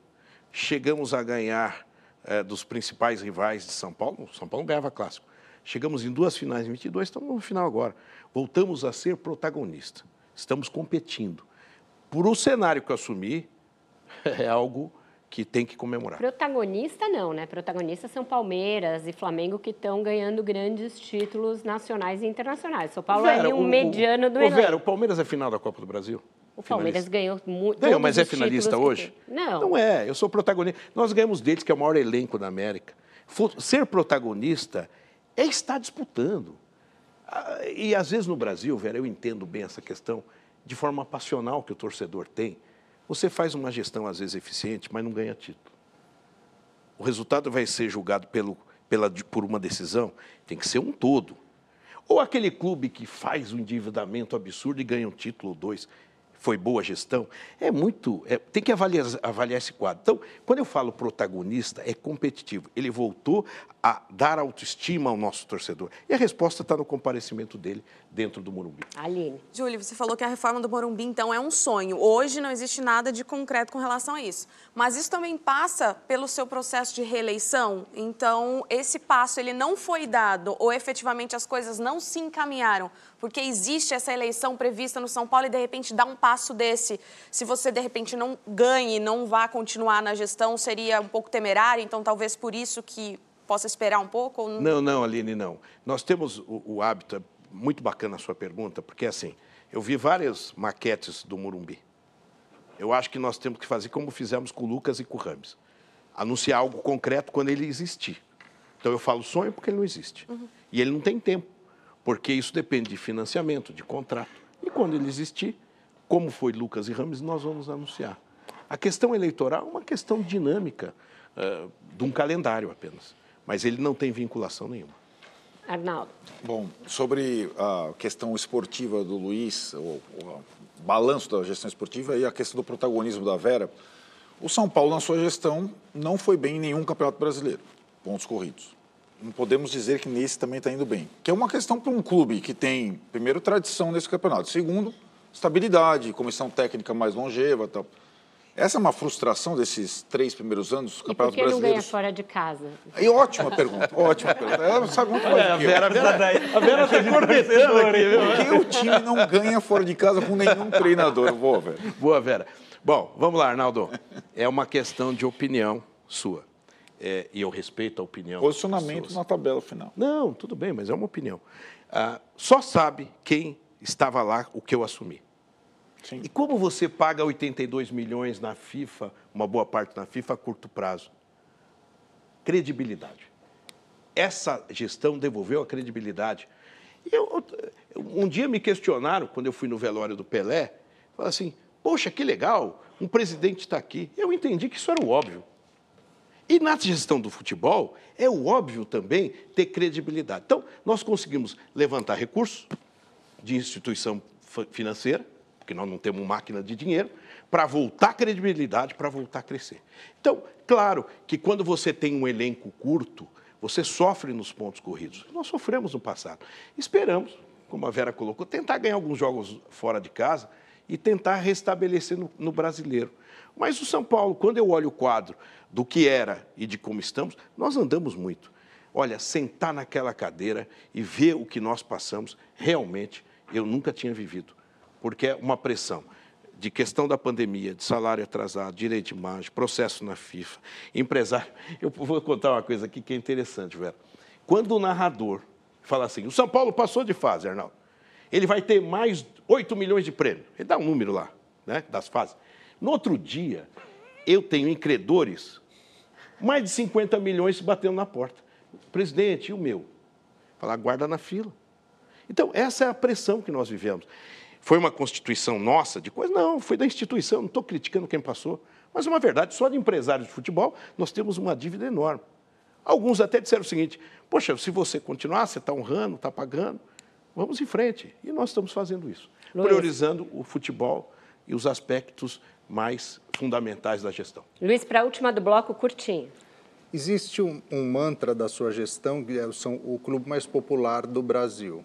chegamos a ganhar é, dos principais rivais de São Paulo. São Paulo ganhava clássico. Chegamos em duas finais em 22, estamos no final agora. Voltamos a ser protagonista. Estamos competindo. Por o cenário que eu assumi, é algo que tem que comemorar. Protagonista não, né? Protagonistas são Palmeiras e Flamengo que estão ganhando grandes títulos nacionais e internacionais. São Paulo Vera, é um o, mediano do o, Vera, o Palmeiras é final da Copa do Brasil? O Palmeiras ganhou muito. Ganhou, mas é finalista hoje? Não. Não é, eu sou protagonista. Nós ganhamos deles, que é o maior elenco da América. Ser protagonista é estar disputando. Ah, e às vezes no Brasil, Vera, eu entendo bem essa questão de forma passional que o torcedor tem. Você faz uma gestão às vezes eficiente, mas não ganha título. O resultado vai ser julgado pelo, pela, por uma decisão, tem que ser um todo. Ou aquele clube que faz um endividamento absurdo e ganha um título ou dois. Foi boa gestão, é muito. É, tem que avaliar, avaliar esse quadro. Então, quando eu falo protagonista, é competitivo. Ele voltou a dar autoestima ao nosso torcedor. E a resposta está no comparecimento dele dentro do Morumbi. Aline. Júlio, você falou que a reforma do Morumbi, então, é um sonho. Hoje não existe nada de concreto com relação a isso. Mas isso também passa pelo seu processo de reeleição. Então, esse passo ele não foi dado ou efetivamente as coisas não se encaminharam porque existe essa eleição prevista no São Paulo e de repente dar um passo desse, se você de repente não ganhe, não vá continuar na gestão, seria um pouco temerário, então talvez por isso que possa esperar um pouco? Não... não, não, Aline, não. Nós temos o, o hábito, é muito bacana a sua pergunta, porque assim, eu vi várias maquetes do Murumbi. Eu acho que nós temos que fazer como fizemos com o Lucas e com o Rames. Anunciar algo concreto quando ele existir. Então eu falo sonho porque ele não existe. Uhum. E ele não tem tempo porque isso depende de financiamento, de contrato. E quando ele existir, como foi Lucas e Rames, nós vamos anunciar. A questão eleitoral é uma questão dinâmica uh, de um calendário apenas, mas ele não tem vinculação nenhuma. Arnaldo. Bom, sobre a questão esportiva do Luiz, o, o balanço da gestão esportiva e a questão do protagonismo da Vera, o São Paulo, na sua gestão, não foi bem em nenhum campeonato brasileiro, pontos corridos não podemos dizer que nesse também está indo bem. Que é uma questão para um clube que tem, primeiro, tradição nesse campeonato. Segundo, estabilidade, comissão técnica mais longeva tal. Essa é uma frustração desses três primeiros anos do Campeonato Brasileiro. por que não ganha fora de casa? E ótima pergunta, ótima pergunta. Ela sabe muito mais é, a Vera, a Vera, a Vera está cornetando aqui. Por que o time não ganha fora de casa com nenhum treinador? Boa, Vera. Boa, Vera. Bom, vamos lá, Arnaldo. É uma questão de opinião sua é, e eu respeito a opinião. Posicionamento na tabela final. Não, tudo bem, mas é uma opinião. Ah, só sabe quem estava lá o que eu assumi. Sim. E como você paga 82 milhões na FIFA, uma boa parte na FIFA, a curto prazo? Credibilidade. Essa gestão devolveu a credibilidade. Eu, um dia me questionaram, quando eu fui no velório do Pelé, falaram assim, poxa, que legal, um presidente está aqui. Eu entendi que isso era o óbvio. E na gestão do futebol, é óbvio também ter credibilidade. Então, nós conseguimos levantar recursos de instituição financeira, porque nós não temos máquina de dinheiro, para voltar credibilidade, para voltar a crescer. Então, claro que quando você tem um elenco curto, você sofre nos pontos corridos. Nós sofremos no passado. Esperamos, como a Vera colocou, tentar ganhar alguns jogos fora de casa e tentar restabelecer no, no brasileiro. Mas o São Paulo, quando eu olho o quadro do que era e de como estamos, nós andamos muito. Olha, sentar naquela cadeira e ver o que nós passamos, realmente eu nunca tinha vivido, porque é uma pressão de questão da pandemia, de salário atrasado, direito de imagem, processo na FIFA, empresário. Eu vou contar uma coisa aqui que é interessante, Vera. Quando o narrador fala assim, o São Paulo passou de fase, Arnaldo, ele vai ter mais 8 milhões de prêmio. Ele dá um número lá, né, das fases. No outro dia, eu tenho em credores mais de 50 milhões se batendo na porta. Presidente, e o meu? Falar, guarda na fila. Então, essa é a pressão que nós vivemos. Foi uma constituição nossa de coisa? Não, foi da instituição, não estou criticando quem passou. Mas é uma verdade, só de empresários de futebol, nós temos uma dívida enorme. Alguns até disseram o seguinte: poxa, se você continuar, você está honrando, está pagando, vamos em frente. E nós estamos fazendo isso, Luiz. priorizando o futebol e os aspectos mais fundamentais da gestão. Luiz, para a última do bloco, curtinho. Existe um, um, mantra da sua gestão que é são o clube mais popular do Brasil.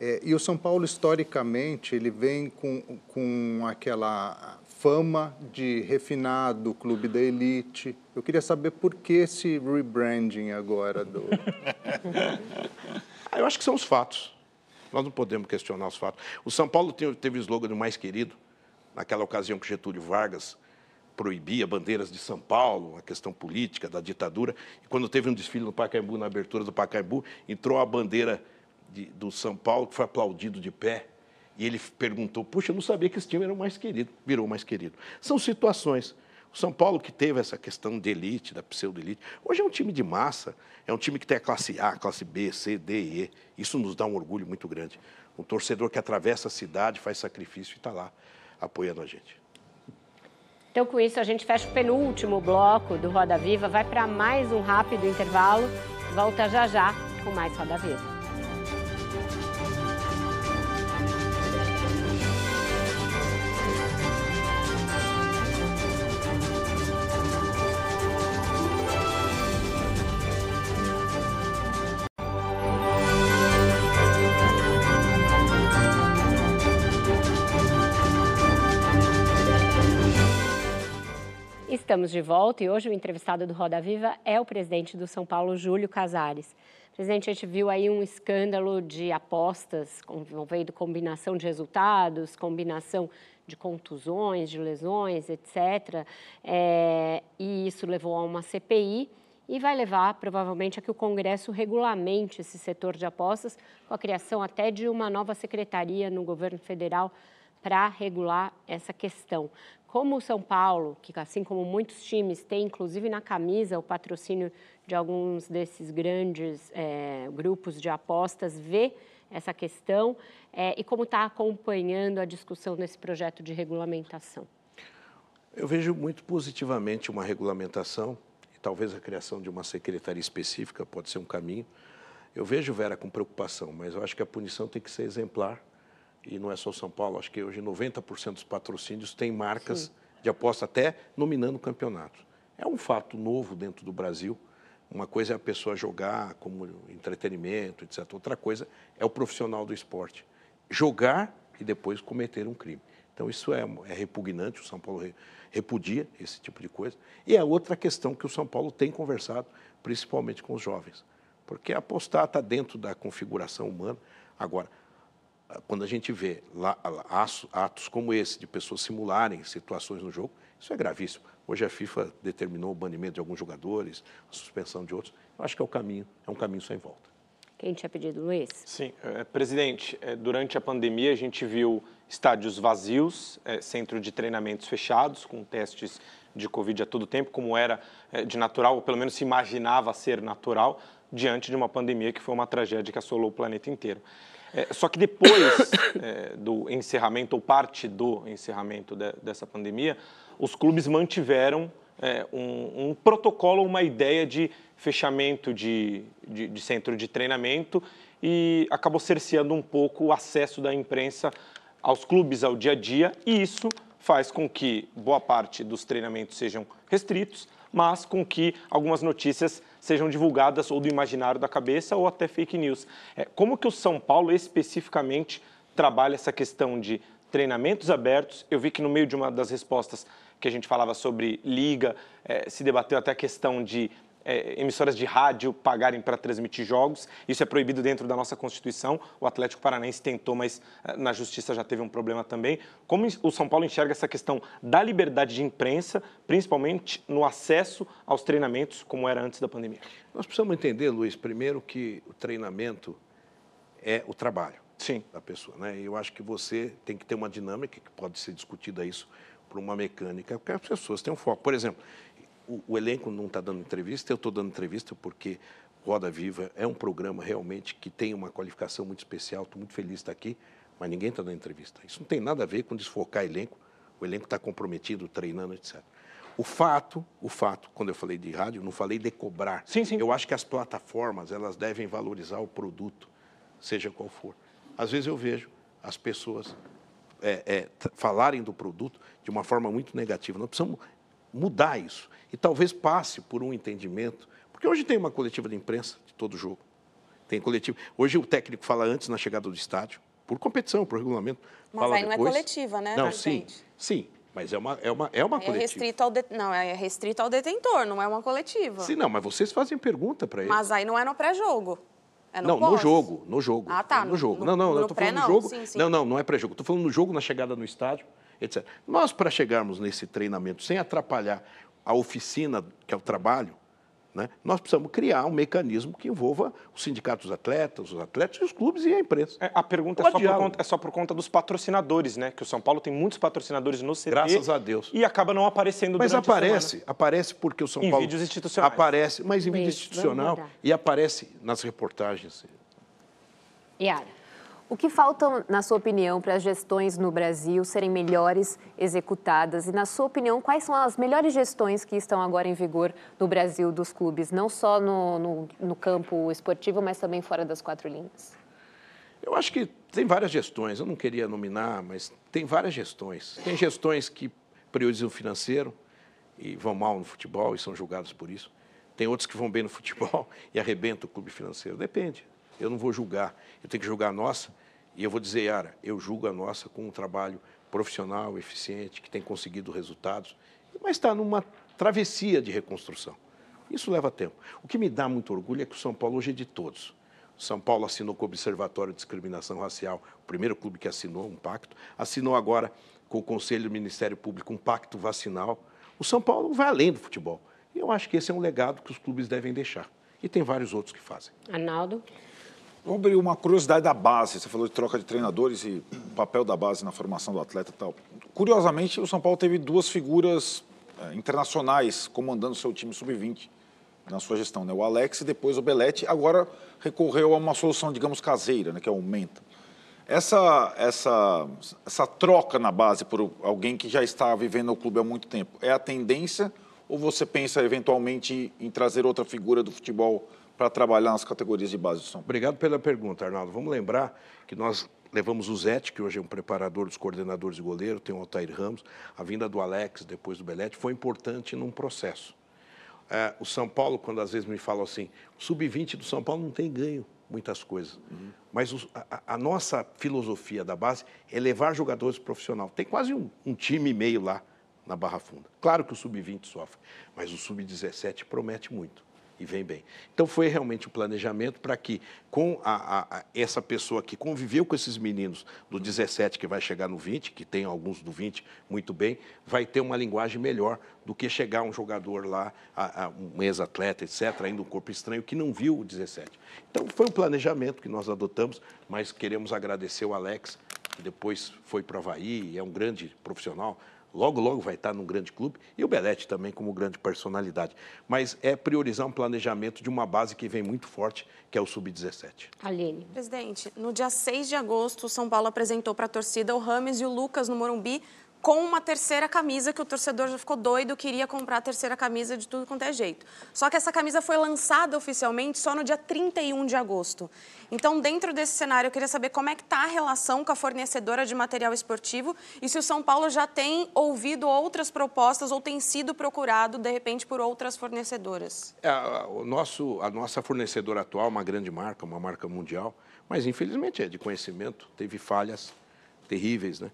É, e o São Paulo, historicamente, ele vem com, com aquela fama de refinado, clube da elite. Eu queria saber por que esse rebranding agora do... Eu acho que são os fatos. Nós não podemos questionar os fatos. O São Paulo teve o slogan do mais querido, naquela ocasião que Getúlio Vargas proibia bandeiras de São Paulo, a questão política da ditadura. E quando teve um desfile no Pacaembu, na abertura do Pacaembu, entrou a bandeira de, do São Paulo, que foi aplaudido de pé. E ele perguntou: Puxa, eu não sabia que esse time era o mais querido. Virou o mais querido. São situações. O São Paulo, que teve essa questão de elite, da pseudo-elite, hoje é um time de massa. É um time que tem a classe A, classe B, C, D e E. Isso nos dá um orgulho muito grande. Um torcedor que atravessa a cidade, faz sacrifício e está lá apoiando a gente. Então, com isso, a gente fecha o penúltimo bloco do Roda Viva, vai para mais um rápido intervalo, volta já já com mais Roda Viva. Estamos de volta e hoje o entrevistado do Roda Viva é o presidente do São Paulo, Júlio Casares. Presidente, a gente viu aí um escândalo de apostas envolvendo combinação de resultados, combinação de contusões, de lesões, etc. É, e isso levou a uma CPI e vai levar provavelmente a que o Congresso regulamente esse setor de apostas, com a criação até de uma nova secretaria no governo federal para regular essa questão. Como o São Paulo, que assim como muitos times tem inclusive na camisa o patrocínio de alguns desses grandes é, grupos de apostas, vê essa questão é, e como está acompanhando a discussão nesse projeto de regulamentação? Eu vejo muito positivamente uma regulamentação e talvez a criação de uma secretaria específica pode ser um caminho. Eu vejo Vera com preocupação, mas eu acho que a punição tem que ser exemplar e não é só São Paulo, acho que hoje 90% dos patrocínios têm marcas Sim. de aposta até nominando campeonatos. É um fato novo dentro do Brasil. Uma coisa é a pessoa jogar como entretenimento, etc. Outra coisa é o profissional do esporte. Jogar e depois cometer um crime. Então, isso é, é repugnante, o São Paulo repudia esse tipo de coisa. E é outra questão que o São Paulo tem conversado, principalmente com os jovens. Porque apostar está dentro da configuração humana. Agora, quando a gente vê atos como esse, de pessoas simularem situações no jogo, isso é gravíssimo. Hoje a FIFA determinou o banimento de alguns jogadores, a suspensão de outros. Eu acho que é o caminho, é um caminho sem volta. Quem tinha pedido, Luiz? Sim, é, presidente, é, durante a pandemia a gente viu estádios vazios, é, centro de treinamentos fechados, com testes de Covid a todo tempo, como era é, de natural, ou pelo menos se imaginava ser natural, diante de uma pandemia que foi uma tragédia que assolou o planeta inteiro. É, só que depois é, do encerramento, ou parte do encerramento de, dessa pandemia, os clubes mantiveram é, um, um, protocolo, uma ideia de fechamento de, de, de, centro de treinamento e acabou cerceando um pouco o acesso da imprensa aos clubes, ao dia a dia, e isso faz com que boa parte dos treinamentos sejam restritos, mas com que algumas notícias sejam divulgadas ou do imaginário da cabeça ou até fake news. É, como que o São Paulo especificamente trabalha essa questão de treinamentos abertos? Eu vi que no meio de uma das respostas que a gente falava sobre liga, é, se debateu até a questão de é, emissoras de rádio pagarem para transmitir jogos. Isso é proibido dentro da nossa Constituição. O Atlético Paranaense tentou, mas é, na Justiça já teve um problema também. Como o São Paulo enxerga essa questão da liberdade de imprensa, principalmente no acesso aos treinamentos, como era antes da pandemia? Nós precisamos entender, Luiz, primeiro que o treinamento é o trabalho Sim. da pessoa. Né? Eu acho que você tem que ter uma dinâmica, que pode ser discutida isso por uma mecânica, porque as pessoas têm um foco. Por exemplo, o, o elenco não está dando entrevista, eu estou dando entrevista porque Roda Viva é um programa realmente que tem uma qualificação muito especial, estou muito feliz de estar aqui, mas ninguém está dando entrevista. Isso não tem nada a ver com desfocar elenco, o elenco está comprometido, treinando, etc. O fato, o fato, quando eu falei de rádio, não falei de cobrar. Sim, sim. Eu acho que as plataformas, elas devem valorizar o produto, seja qual for. Às vezes eu vejo as pessoas é, é, falarem do produto de uma forma muito negativa. Nós precisamos mudar isso. E talvez passe por um entendimento, porque hoje tem uma coletiva de imprensa de todo jogo. Tem coletivo. Hoje o técnico fala antes na chegada do estádio, por competição, por regulamento. Mas fala aí não é depois. coletiva, né? Não, sim, sim. Mas é uma, é uma, é uma é coletiva. Restrito ao de... Não, é restrito ao detentor, não é uma coletiva. Sim, não, mas vocês fazem pergunta para ele. Mas aí não é no pré-jogo. É no não, pós. no jogo, no jogo. Ah, tá. É no jogo. No, não, não, no eu falando pré, no não. jogo. Sim, sim. Não, não, não é pré-jogo. Estou falando no jogo, na chegada no estádio, etc. Nós, para chegarmos nesse treinamento sem atrapalhar a oficina, que é o trabalho, né, nós precisamos criar um mecanismo que envolva os sindicatos dos atletas, os atletas e os clubes e a imprensa. É, a pergunta é só, conta, é só, por conta, dos patrocinadores, né? Que o São Paulo tem muitos patrocinadores no CT. Graças a Deus. E acaba não aparecendo Mas durante aparece, aparece porque o São em Paulo... Em vídeos institucionais. Aparece, mas em vídeo institucional e aparece nas reportagens. Yara. O que falta, na sua opinião, para as gestões no Brasil serem melhores executadas? E, na sua opinião, quais são as melhores gestões que estão agora em vigor no Brasil dos clubes, não só no, no, no campo esportivo, mas também fora das quatro linhas? Eu acho que tem várias gestões, eu não queria nominar, mas tem várias gestões. Tem gestões que priorizam o financeiro e vão mal no futebol e são julgados por isso. Tem outros que vão bem no futebol e arrebentam o clube financeiro. Depende. Eu não vou julgar, eu tenho que julgar a nossa. E eu vou dizer, Yara, eu julgo a nossa com um trabalho profissional, eficiente, que tem conseguido resultados, mas está numa travessia de reconstrução. Isso leva tempo. O que me dá muito orgulho é que o São Paulo hoje é de todos. O São Paulo assinou com o Observatório de Discriminação Racial, o primeiro clube que assinou um pacto, assinou agora com o Conselho do Ministério Público um pacto vacinal. O São Paulo vai além do futebol. E eu acho que esse é um legado que os clubes devem deixar. E tem vários outros que fazem. Arnaldo? Vamos abrir uma curiosidade da base. Você falou de troca de treinadores e papel da base na formação do atleta e tal. Curiosamente, o São Paulo teve duas figuras é, internacionais comandando seu time sub-20 na sua gestão, né? O Alex e depois o Belete. Agora recorreu a uma solução, digamos, caseira, né? Que é o Menta. Essa, essa, essa troca na base por alguém que já está vivendo o clube há muito tempo é a tendência ou você pensa eventualmente em trazer outra figura do futebol para trabalhar nas categorias de base do São Paulo? Obrigado pela pergunta, Arnaldo. Vamos lembrar que nós levamos o Zete, que hoje é um preparador dos coordenadores de goleiro, tem o Altair Ramos, a vinda do Alex, depois do Belete, foi importante num processo. É, o São Paulo, quando às vezes me falam assim, o sub-20 do São Paulo não tem ganho muitas coisas. Uhum. Mas o, a, a, nossa filosofia da base é levar jogadores profissionais. Tem quase um, um time e meio lá na Barra Funda. Claro que o sub-20 sofre, mas o sub-17 promete muito e vem bem. Então foi realmente o um planejamento para que com a, a, essa pessoa que conviveu com esses meninos do 17 que vai chegar no 20, que tem alguns do 20 muito bem, vai ter uma linguagem melhor do que chegar um jogador lá, a, um ex-atleta, etc., ainda um corpo estranho que não viu o 17. Então foi um planejamento que nós adotamos, mas queremos agradecer o Alex, que depois foi para o Havaí, é um grande profissional, logo, logo vai estar num grande clube, e o Belete também como grande personalidade. Mas é priorizar um planejamento de uma base que vem muito forte, que é o Sub-17. Aline. Presidente, no dia 6 de agosto, o São Paulo apresentou para a torcida o Rames e o Lucas no Morumbi com uma terceira camisa que o torcedor já ficou doido, queria comprar a terceira camisa de tudo quanto é jeito. Só que essa camisa foi lançada oficialmente só no dia 31 de agosto. Então, dentro desse cenário, eu queria saber como é que está a relação com a fornecedora de material esportivo e se o São Paulo já tem ouvido outras propostas ou tem sido procurado, de repente, por outras fornecedoras. É, o nosso, a nossa fornecedora atual, uma grande marca, uma marca mundial, mas infelizmente é de conhecimento, teve falhas terríveis, né?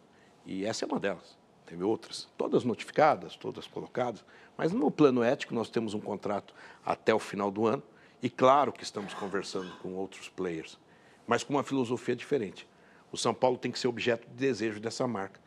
E essa é uma delas teve outras, todas notificadas, todas colocadas, mas no plano ético nós temos um contrato até o final do ano e claro que estamos conversando com outros players, mas com uma filosofia diferente. O São Paulo tem que ser objeto de desejo dessa marca.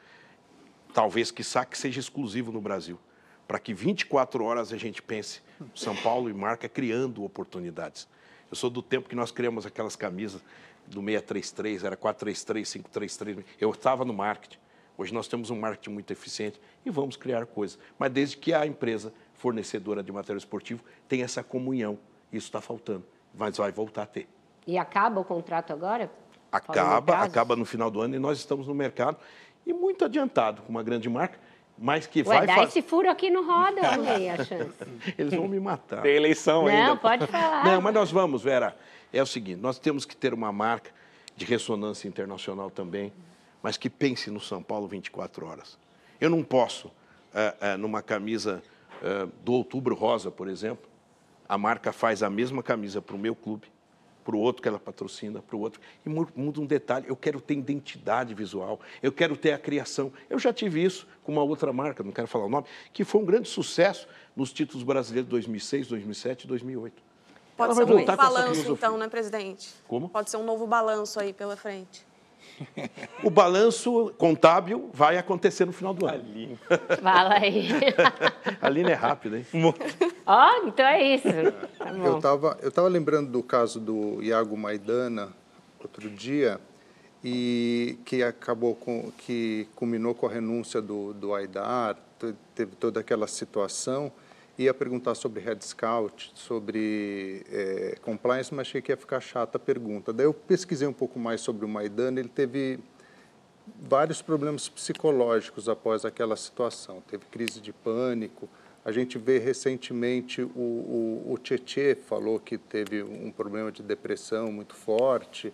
Talvez que saque seja exclusivo no Brasil, para que 24 horas a gente pense São Paulo e marca criando oportunidades. Eu sou do tempo que nós criamos aquelas camisas do 633, era 433, 533. Eu estava no marketing. Hoje nós temos um marketing muito eficiente e vamos criar coisas. Mas desde que a empresa fornecedora de material esportivo tenha essa comunhão. Isso está faltando, mas vai voltar a ter. E acaba o contrato agora? Acaba, acaba no final do ano e nós estamos no mercado e muito adiantado com uma grande marca, mas que Ué, vai dá esse furo aqui no roda, Rei, a chance. Eles vão me matar. Tem eleição Não, ainda. Não, pode falar. Não, mas nós vamos, Vera. É o seguinte, nós temos que ter uma marca de ressonância internacional também mas que pense no São Paulo 24 horas. Eu não posso, é, é, numa camisa é, do Outubro Rosa, por exemplo, a marca faz a mesma camisa para o meu clube, para o outro que ela patrocina, para o outro. E muda um detalhe, eu quero ter identidade visual, eu quero ter a criação. Eu já tive isso com uma outra marca, não quero falar o nome, que foi um grande sucesso nos títulos brasileiros de 2006, 2007 e 2008. Pode ela ser um novo balanço, então, né, presidente? Como? Pode ser um novo balanço aí pela frente. O balanço contábil vai acontecer no final do ano. Aline. Fala aí. A Aline é rápida, hein? Ó, oh, então é isso. Tá eu estava eu tava lembrando do caso do Iago Maidana outro dia e que acabou com que culminou com a renúncia do, do Aidar, teve toda aquela situação ia perguntar sobre Red Scout, sobre é, compliance, mas achei que ia ficar chata a pergunta. Daí eu pesquisei um pouco mais sobre o Maidana, ele teve vários problemas psicológicos após aquela situação. Teve crise de pânico. A gente vê recentemente o, o, o Tietê falou que teve um problema de depressão muito forte.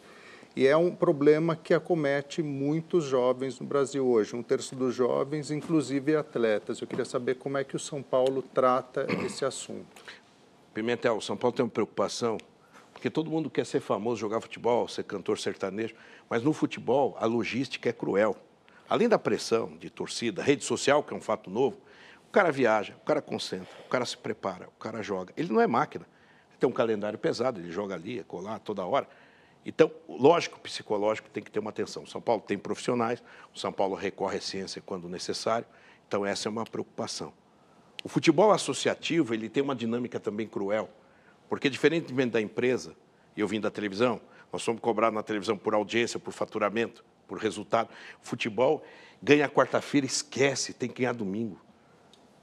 E é um problema que acomete muitos jovens no Brasil hoje, um terço dos jovens, inclusive atletas. Eu queria saber como é que o São Paulo trata esse assunto. Pimentel, o São Paulo tem uma preocupação, porque todo mundo quer ser famoso, jogar futebol, ser cantor sertanejo, mas no futebol a logística é cruel. Além da pressão de torcida, rede social, que é um fato novo, O cara viaja, o cara concentra, o cara se prepara, o cara joga. Ele não é máquina. Ele tem um calendário pesado, ele joga ali, colar toda hora. Então, lógico, psicológico tem que ter uma atenção. O São Paulo tem profissionais, o São Paulo recorre à ciência quando necessário. Então, essa é uma preocupação. O futebol associativo ele tem uma dinâmica também cruel, porque diferentemente da empresa, eu vim da televisão, nós somos cobrados na televisão por audiência, por faturamento, por resultado. O futebol ganha quarta-feira, esquece, tem que ganhar domingo.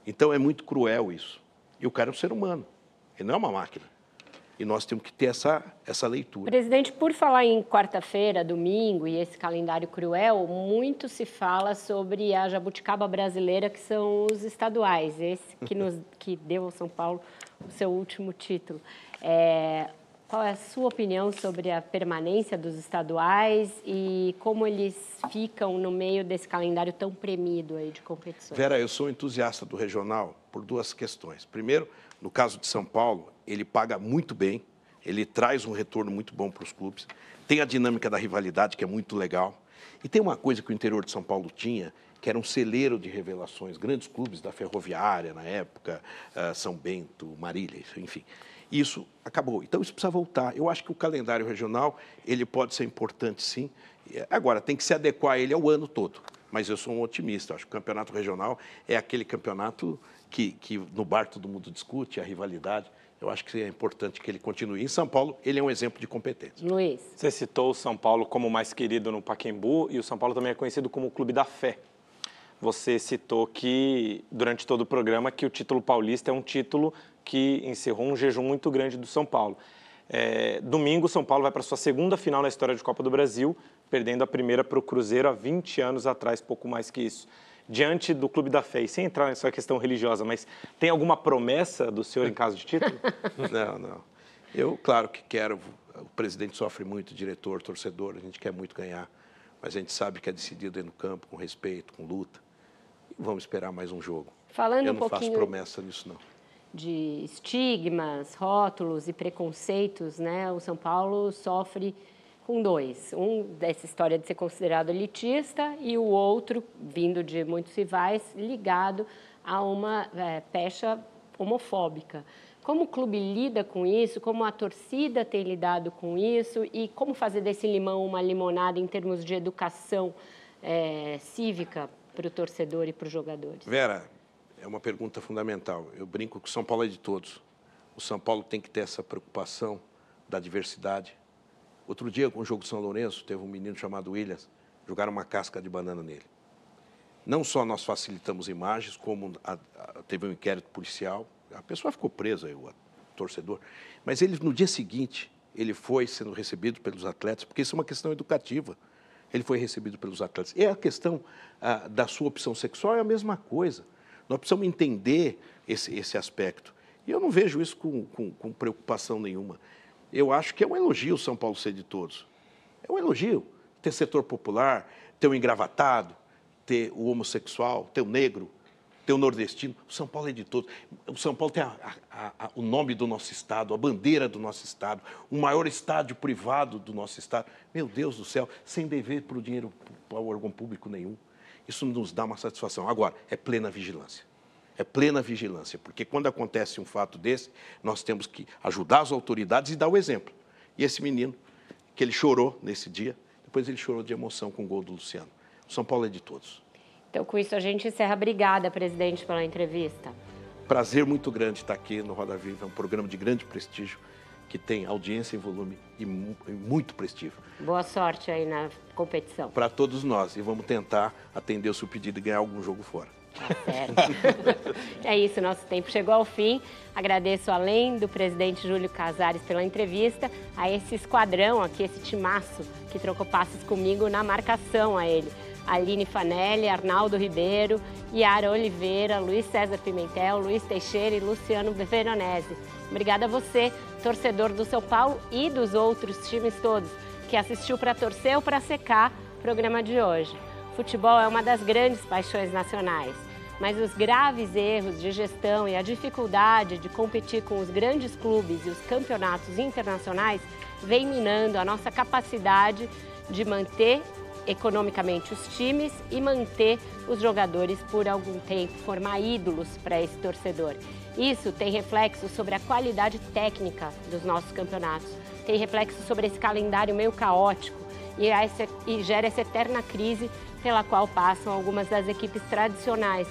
Então é muito cruel isso. E o cara é um ser humano, ele não é uma máquina. E nós temos que ter essa, essa leitura. Presidente, por falar em quarta-feira, domingo e esse calendário cruel, muito se fala sobre a jabuticaba brasileira, que são os estaduais, esse que, nos, que deu ao São Paulo o seu último título. É, qual é a sua opinião sobre a permanência dos estaduais e como eles ficam no meio desse calendário tão premido aí de competições? Vera, eu sou entusiasta do regional por duas questões. Primeiro, no caso de São Paulo, ele paga muito bem, ele traz um retorno muito bom para os clubes, tem a dinâmica da rivalidade, que é muito legal. E tem uma coisa que o interior de São Paulo tinha, que era um celeiro de revelações, grandes clubes da Ferroviária na época, uh, São Bento, Marília, enfim. Isso acabou. Então isso precisa voltar. Eu acho que o calendário regional ele pode ser importante, sim. Agora tem que se adequar ele ao ano todo. Mas eu sou um otimista. Acho que o campeonato regional é aquele campeonato que, que no bar todo mundo discute, a rivalidade. Eu acho que é importante que ele continue. Em São Paulo, ele é um exemplo de competência. Luiz. Você citou o São Paulo como o mais querido no Paquembu e o São Paulo também é conhecido como o clube da fé. Você citou que, durante todo o programa, que o título paulista é um título que encerrou um jejum muito grande do São Paulo. É, domingo, São Paulo vai para sua segunda final na história de Copa do Brasil, perdendo a primeira para o Cruzeiro há 20 anos atrás, pouco mais que isso diante do Clube da Fé, e sem entrar nessa questão religiosa, mas tem alguma promessa do senhor em caso de título? não, não. Eu, claro que quero, o presidente sofre muito, diretor, torcedor, a gente quer muito ganhar, mas a gente sabe que é decidido aí no campo, com respeito, com luta. E vamos esperar mais um jogo. Falando Eu não um faço promessa nisso, não. De estigmas, rótulos e preconceitos, né? O São Paulo sofre com dois. Um dessa história de ser considerado elitista e o outro, vindo de muitos rivais, ligado a uma é, pecha homofóbica. Como o clube lida com isso, como a torcida tem lidado com isso e como fazer desse limão uma limonada em termos de educação é, cívica para o torcedor e para os jogadores? Vera, é uma pergunta fundamental. Eu brinco que o São Paulo é de todos. O São Paulo tem que ter essa preocupação da diversidade, Outro dia, com o jogo São Lourenço, teve um menino chamado Williams, jogaram uma casca de banana nele. Não só nós facilitamos imagens, como a, a, teve um inquérito policial, a pessoa ficou presa, o torcedor, mas ele, no dia seguinte, ele foi sendo recebido pelos atletas, porque isso é uma questão educativa. Ele foi recebido pelos atletas. E a questão da sua opção sexual é a mesma coisa. Nós precisamos entender esse, esse aspecto. E eu não vejo isso com, com, com preocupação nenhuma eu acho que é um elogio o São Paulo ser de todos. É um elogio ter setor popular, ter o engravatado, ter o homossexual, ter o negro, ter o nordestino. O São Paulo é de todos. O São Paulo tem a, a, a, o nome do nosso estado, a bandeira do nosso estado, o maior estádio privado do nosso estado. Meu Deus do céu, sem dever para o dinheiro para o órgão público nenhum. Isso nos dá uma satisfação. Agora, é plena vigilância é plena vigilância, porque quando acontece um fato desse, nós temos que ajudar as autoridades e dar o exemplo. E esse menino, que ele chorou nesse dia, depois ele chorou de emoção com o gol do Luciano. O São Paulo é de todos. Então, com isso, a gente encerra. Obrigada, presidente, pela entrevista. Prazer muito grande estar aqui no Roda Viva, é um programa de grande prestígio que tem audiência em volume e muito prestígio. Boa sorte aí na competição. Para todos nós e vamos tentar atender o seu pedido e ganhar algum jogo fora. Tá certo. é isso, nosso tempo chegou ao fim. Agradeço, além do presidente Júlio Casares, pela entrevista, a esse esquadrão aqui, esse timaço que trocou passes comigo na marcação a ele. Aline Fanelli, Arnaldo Ribeiro, Yara Oliveira, Luiz César Pimentel, Luiz Teixeira e Luciano Veronese. Obrigada a você, torcedor do São Paulo e dos outros times todos, que assistiu para torcer ou para secar o programa de hoje. Futebol é uma das grandes paixões nacionais mas os graves erros de gestão e a dificuldade de competir com os grandes clubes e os campeonatos internacionais vem minando a nossa capacidade de manter economicamente os times e manter os jogadores por algum tempo, formar ídolos para esse torcedor. Isso tem reflexo sobre a qualidade técnica dos nossos campeonatos, tem reflexo sobre esse calendário meio caótico e, essa, e gera essa eterna crise pela qual passam algumas das equipes tradicionais,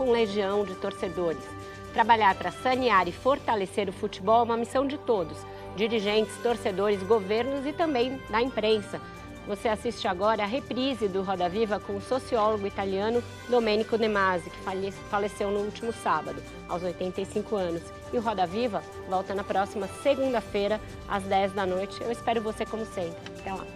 com legião de torcedores. Trabalhar para sanear e fortalecer o futebol é uma missão de todos, dirigentes, torcedores, governos e também da imprensa. Você assiste agora a reprise do Roda Viva com o sociólogo italiano Domenico De Masi, que faleceu no último sábado, aos 85 anos. E o Roda Viva volta na próxima segunda-feira, às 10 da noite. Eu espero você como sempre. Até lá.